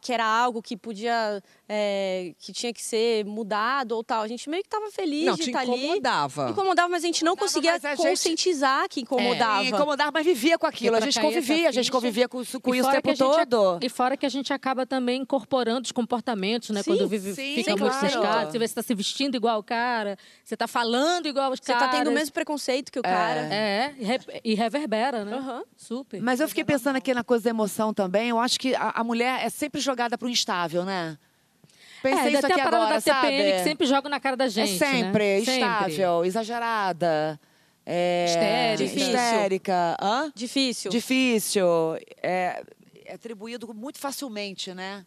que era algo que podia, é, que tinha que ser mudado ou tal. A gente meio que estava feliz Não, de estar ali. incomodava. Incomodava, mas a gente não Incomodava, conseguia a gente- conscientizar que incomodava. E incomodar, mas vivia com aquilo. A gente convivia, a gente convivia com isso, com E isso o tempo a gente todo. E fora que a gente acaba também incorporando os comportamentos, né? Sim, Quando vive, sim, fica sim, muito claro. ciscado, você vê se está se vestindo igual o cara, você está falando igual os Você caras. tá tendo o mesmo preconceito que o cara. É, e re- e reverbera, né? Aham. Super. Mas eu fiquei pensando aqui na coisa da emoção também. Eu acho que a, a mulher é sempre jogada para o instável, né? Pensei é, isso até aqui a parada agora, da TPM sabe? que sempre joga na cara da gente, é sempre né? Sempre. instável, exagerada. É, Histérica. Difícil. histérica. Hã? Difícil. Difícil. É, é atribuído muito facilmente, né?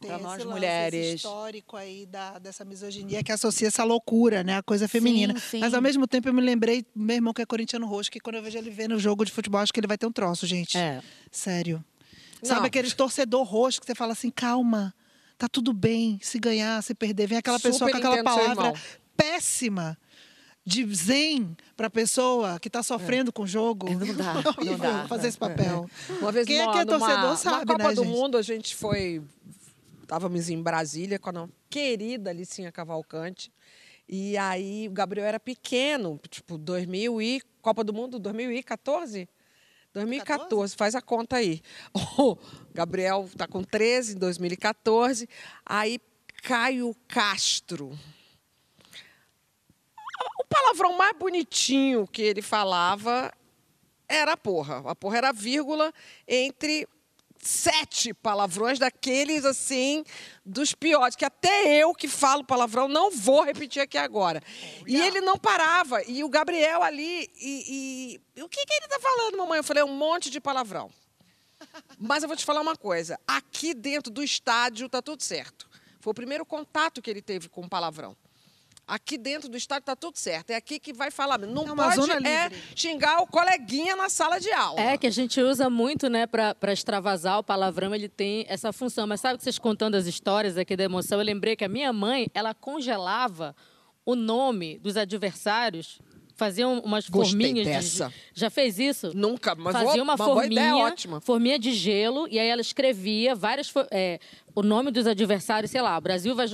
Para nós mulheres. Histórico aí da, dessa misoginia que associa essa loucura, né? A coisa feminina. Sim, sim. Mas ao mesmo tempo eu me lembrei, meu irmão que é corintiano roxo, que quando eu vejo ele ver no jogo de futebol, acho que ele vai ter um troço, gente. É. Sério. Não. Sabe aquele torcedor roxo que você fala assim, calma, tá tudo bem, se ganhar, se perder. Vem aquela pessoa Super com aquela palavra péssima de zen pra pessoa que tá sofrendo com o jogo. É, não dá, É não dá. fazer esse papel. Uma vez Quem é numa- que é numa- torcedor sabe, Na Copa né, do gente? Mundo, a gente foi. Estávamos em Brasília com a querida Alicinha Cavalcante. E aí o Gabriel era pequeno, tipo, 2000 e. Copa do Mundo 2014? 2014, faz a conta aí. O Gabriel está com 13 em 2014. Aí Caio Castro. O palavrão mais bonitinho que ele falava era a porra. A porra era a vírgula entre sete palavrões daqueles assim dos piores que até eu que falo palavrão não vou repetir aqui agora. E ele não parava. E o Gabriel ali e, e- o que, que ele tá falando mamãe? Eu falei um monte de palavrão. Mas eu vou te falar uma coisa. Aqui dentro do estádio tá tudo certo. Foi o primeiro contato que ele teve com o palavrão Aqui dentro do estádio tá tudo certo. É aqui que vai falar. Não É pode é, xingar o coleguinha na sala de aula. É, que a gente usa muito, né, para extravasar o palavrão, ele tem essa função. Mas sabe que vocês contando as histórias aqui da emoção, eu lembrei que a minha mãe, ela congelava o nome dos adversários, fazia um- umas Gostei forminhas. de- dessa. já fez isso? Nunca, mas fazia uma uma boa forminha, ideia ótima. forminha de gelo, e aí ela escrevia várias é, o nome dos adversários, sei lá, o Brasil vai,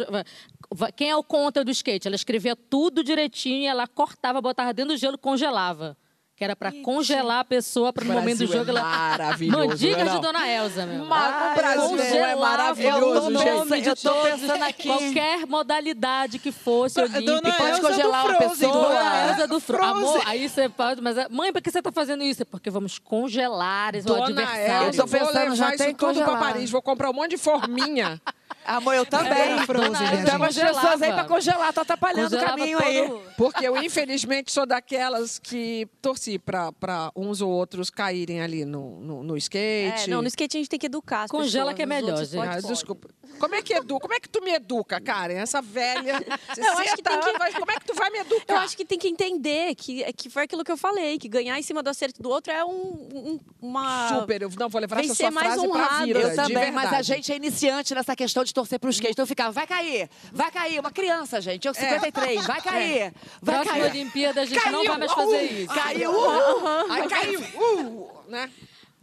vai- quem é o contra do skate? Ela escrevia tudo direitinho, e ela cortava, botava dentro do gelo, congelava. Que era para congelar a pessoa para no momento do é jogo ela maravilhoso, Mandicas não é de? Dona Elza, meu. Mas o Brasil é maravilhoso, o nome gente. de Eu tô todos, pensando aqui. Qualquer modalidade que fosse Pra- olímpica. Dona Pode Elza congelar uma pessoa. Dona Elza do Fro... Frozen. Amor, aí você pode... Mas, mãe, por que você está fazendo isso? É porque vamos congelar esse Dona adversário. Elza, Eu tô vou pensando, levar já isso tem que tudo congelar. Paris. Vou comprar um monte de forminha. Amor, eu também. É, Frozen, umas gente. pessoas aí pra congelar, tá atrapalhando Congelava o caminho todo- aí. Porque eu, infelizmente, sou daquelas que torci para uns ou outros caírem ali no, no, no skate. É, não, no skate a gente tem que educar as Congela pessoas, que é melhor, gente. Ah, desculpa. Como é que educa? Como é que tu me educa, Karen? Essa velha. Eu acho que tem que- anos, Como é que tu vai me educar? Eu acho que tem que entender que, que foi aquilo que eu falei, que ganhar em cima do acerto do outro é um, um- uma... Super, eu não vou levar essa sua mais frase pra honrado. vida. Eu também, mas a gente é iniciante nessa questão de torcer pro skate. Então eu ficava, vai cair, vai cair. Uma criança, gente. Eu 53, vai cair. Vai Próxima cair. Olimpíada a gente não Caiu, vai mais fazer isso. Caiu. Ai, caiu! Uh, né?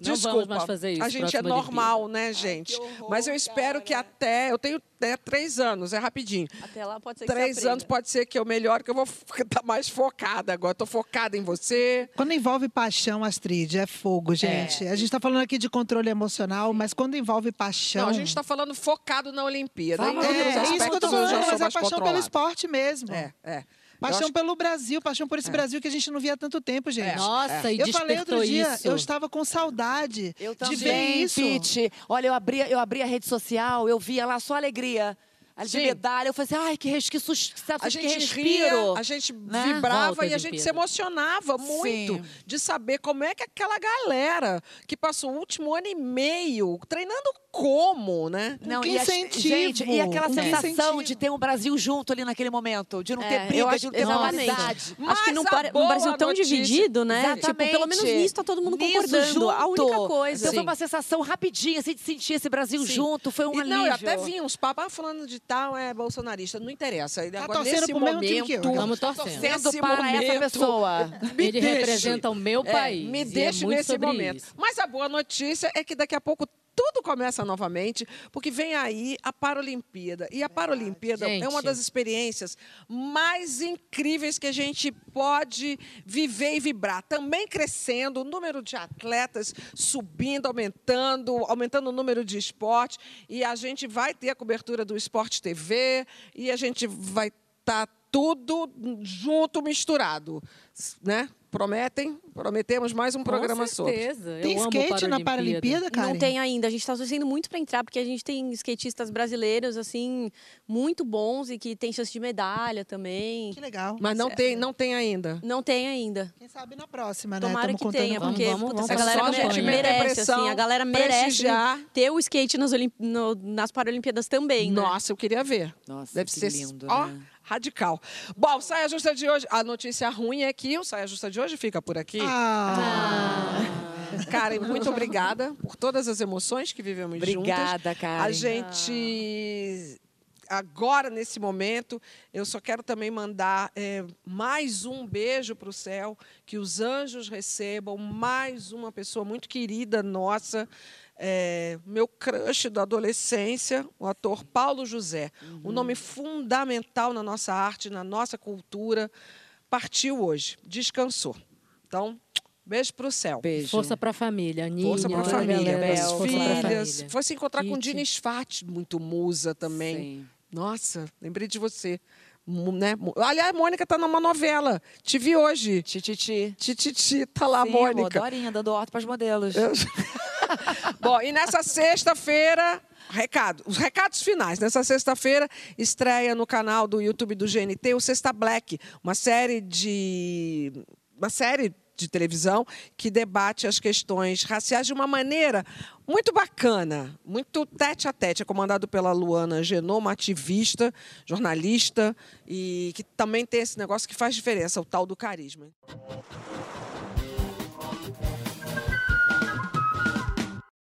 Não Desculpa. vamos mais fazer isso, A gente é normal, né, gente? Mas eu espero que até. Eu tenho né, três anos, é rapidinho. Até lá pode ser que Três anos pode ser que eu melhore, que eu vou estar mais focada agora. Estou focada em você. Quando envolve paixão, Astrid, é fogo, gente. A gente está falando aqui de controle emocional, mas quando envolve paixão. Não, a gente está falando focado na Olimpíada. Em É, é isso que eu tô já falando, mas é paixão pelo esporte mesmo. É, é. Paixão acho- pelo Brasil, paixão por esse Brasil que a gente não via há tanto tempo, gente. Nossa, e Eu falei outro dia, isso. eu estava com saudade Eu de ver isso. Pete. Olha, eu abria, eu abria a rede social, eu via lá só alegria. A de Sim. medalha, eu falei assim, ai, que, res- que, sus- A que gente respiro. ria, a gente né? vibrava Volta e a gente se emocionava muito Sim. de saber como é que aquela galera que passou o último ano e meio treinando como, né? Não, que e a- incentivo, gente, e aquela sensação incentivo. de ter um Brasil junto ali naquele momento, de não É, ter eu briga, acho- de não ter exatamente. rivalidade. Acho que Mas num, a boa Brasil tão notícia- dividido, né? Tipo, pelo menos nisso tá todo mundo Nisso concordando. A única junto. coisa. Então foi Sim. uma sensação rapidinha, assim, de sentir esse Brasil Sim. junto, foi um E alívio. não, eu até vi uns papos ah, falando de tal é bolsonarista. Não interessa. Ele Tá agora, torcendo nesse pro mesmo time que eu, momento, Vamos torcendo. Nesse para essa momento, pessoa. me Ele deixe. representa o meu É, país. me e é deixe muito nesse momento. isso. Mas a boa notícia é que daqui a pouco tudo começa novamente, porque vem aí a Paralimpíada. E a Paralimpíada é uma Gente. das experiências mais incríveis que a gente pode viver e vibrar. Também crescendo, o número de atletas subindo, aumentando, aumentando o número de esporte. E a gente vai ter a cobertura do Esporte TV e a gente vai estar tudo junto, misturado. Né? Prometem? Prometemos mais um programa Com sobre. certeza. Tem Eu amo skate na Paralimpíada, Karen? Não tem ainda. A gente está torcendo muito para entrar, porque a gente tem skatistas brasileiros, assim, muito bons e que tem chance de medalha também. Que legal. Mas não tem, não tem ainda. Não tem ainda. Quem sabe na próxima, né? Tomara Tamo que tenha, Vamos, porque vamos, puta, vamos. galera É a gente mere- meter merece, pressão, assim, a galera merece prestigiar. ter o skate nas, Olimp... no- nas Paralimpíadas também, né? Nossa, eu queria ver. Nossa, Deve que ser lindo, ó, né? Radical. Bom, saia justa de hoje. A notícia ruim é que o saia justa de hoje fica por aqui. Ah, Karen, muito obrigada por todas as emoções que vivemos juntas. Obrigada, Karen. A gente agora nesse momento, eu só quero também mandar é, mais um beijo para o céu, que os anjos recebam mais uma pessoa muito querida nossa, é, meu crush da adolescência, o ator Paulo José, um nome fundamental na nossa arte, na nossa cultura, partiu hoje, descansou. Então, beijo para o céu. Beijo. Força pra família, Aninha. Força para a a família, galera, para as força pra filhas. família. Foi se encontrar com Kit. Dina Sfat, muito musa também. Sim. Nossa, lembrei de você. Né? Aliás, a Mônica tá numa novela. Te vi hoje. Tititi. Tititi, tá lá, Sim, Mônica. amor, Dorinha, dando horta para os modelos. Eu- Bom, e nessa sexta-feira, recado, os recados finais. Nessa sexta-feira, estreia no canal do YouTube do GNT o Sexta Black, uma série de. Uma série de televisão que debate as questões raciais de uma maneira muito bacana, muito tete a tete. É comandado pela Luana Genoma, ativista, jornalista, e que também tem esse negócio que faz diferença, o tal do carisma.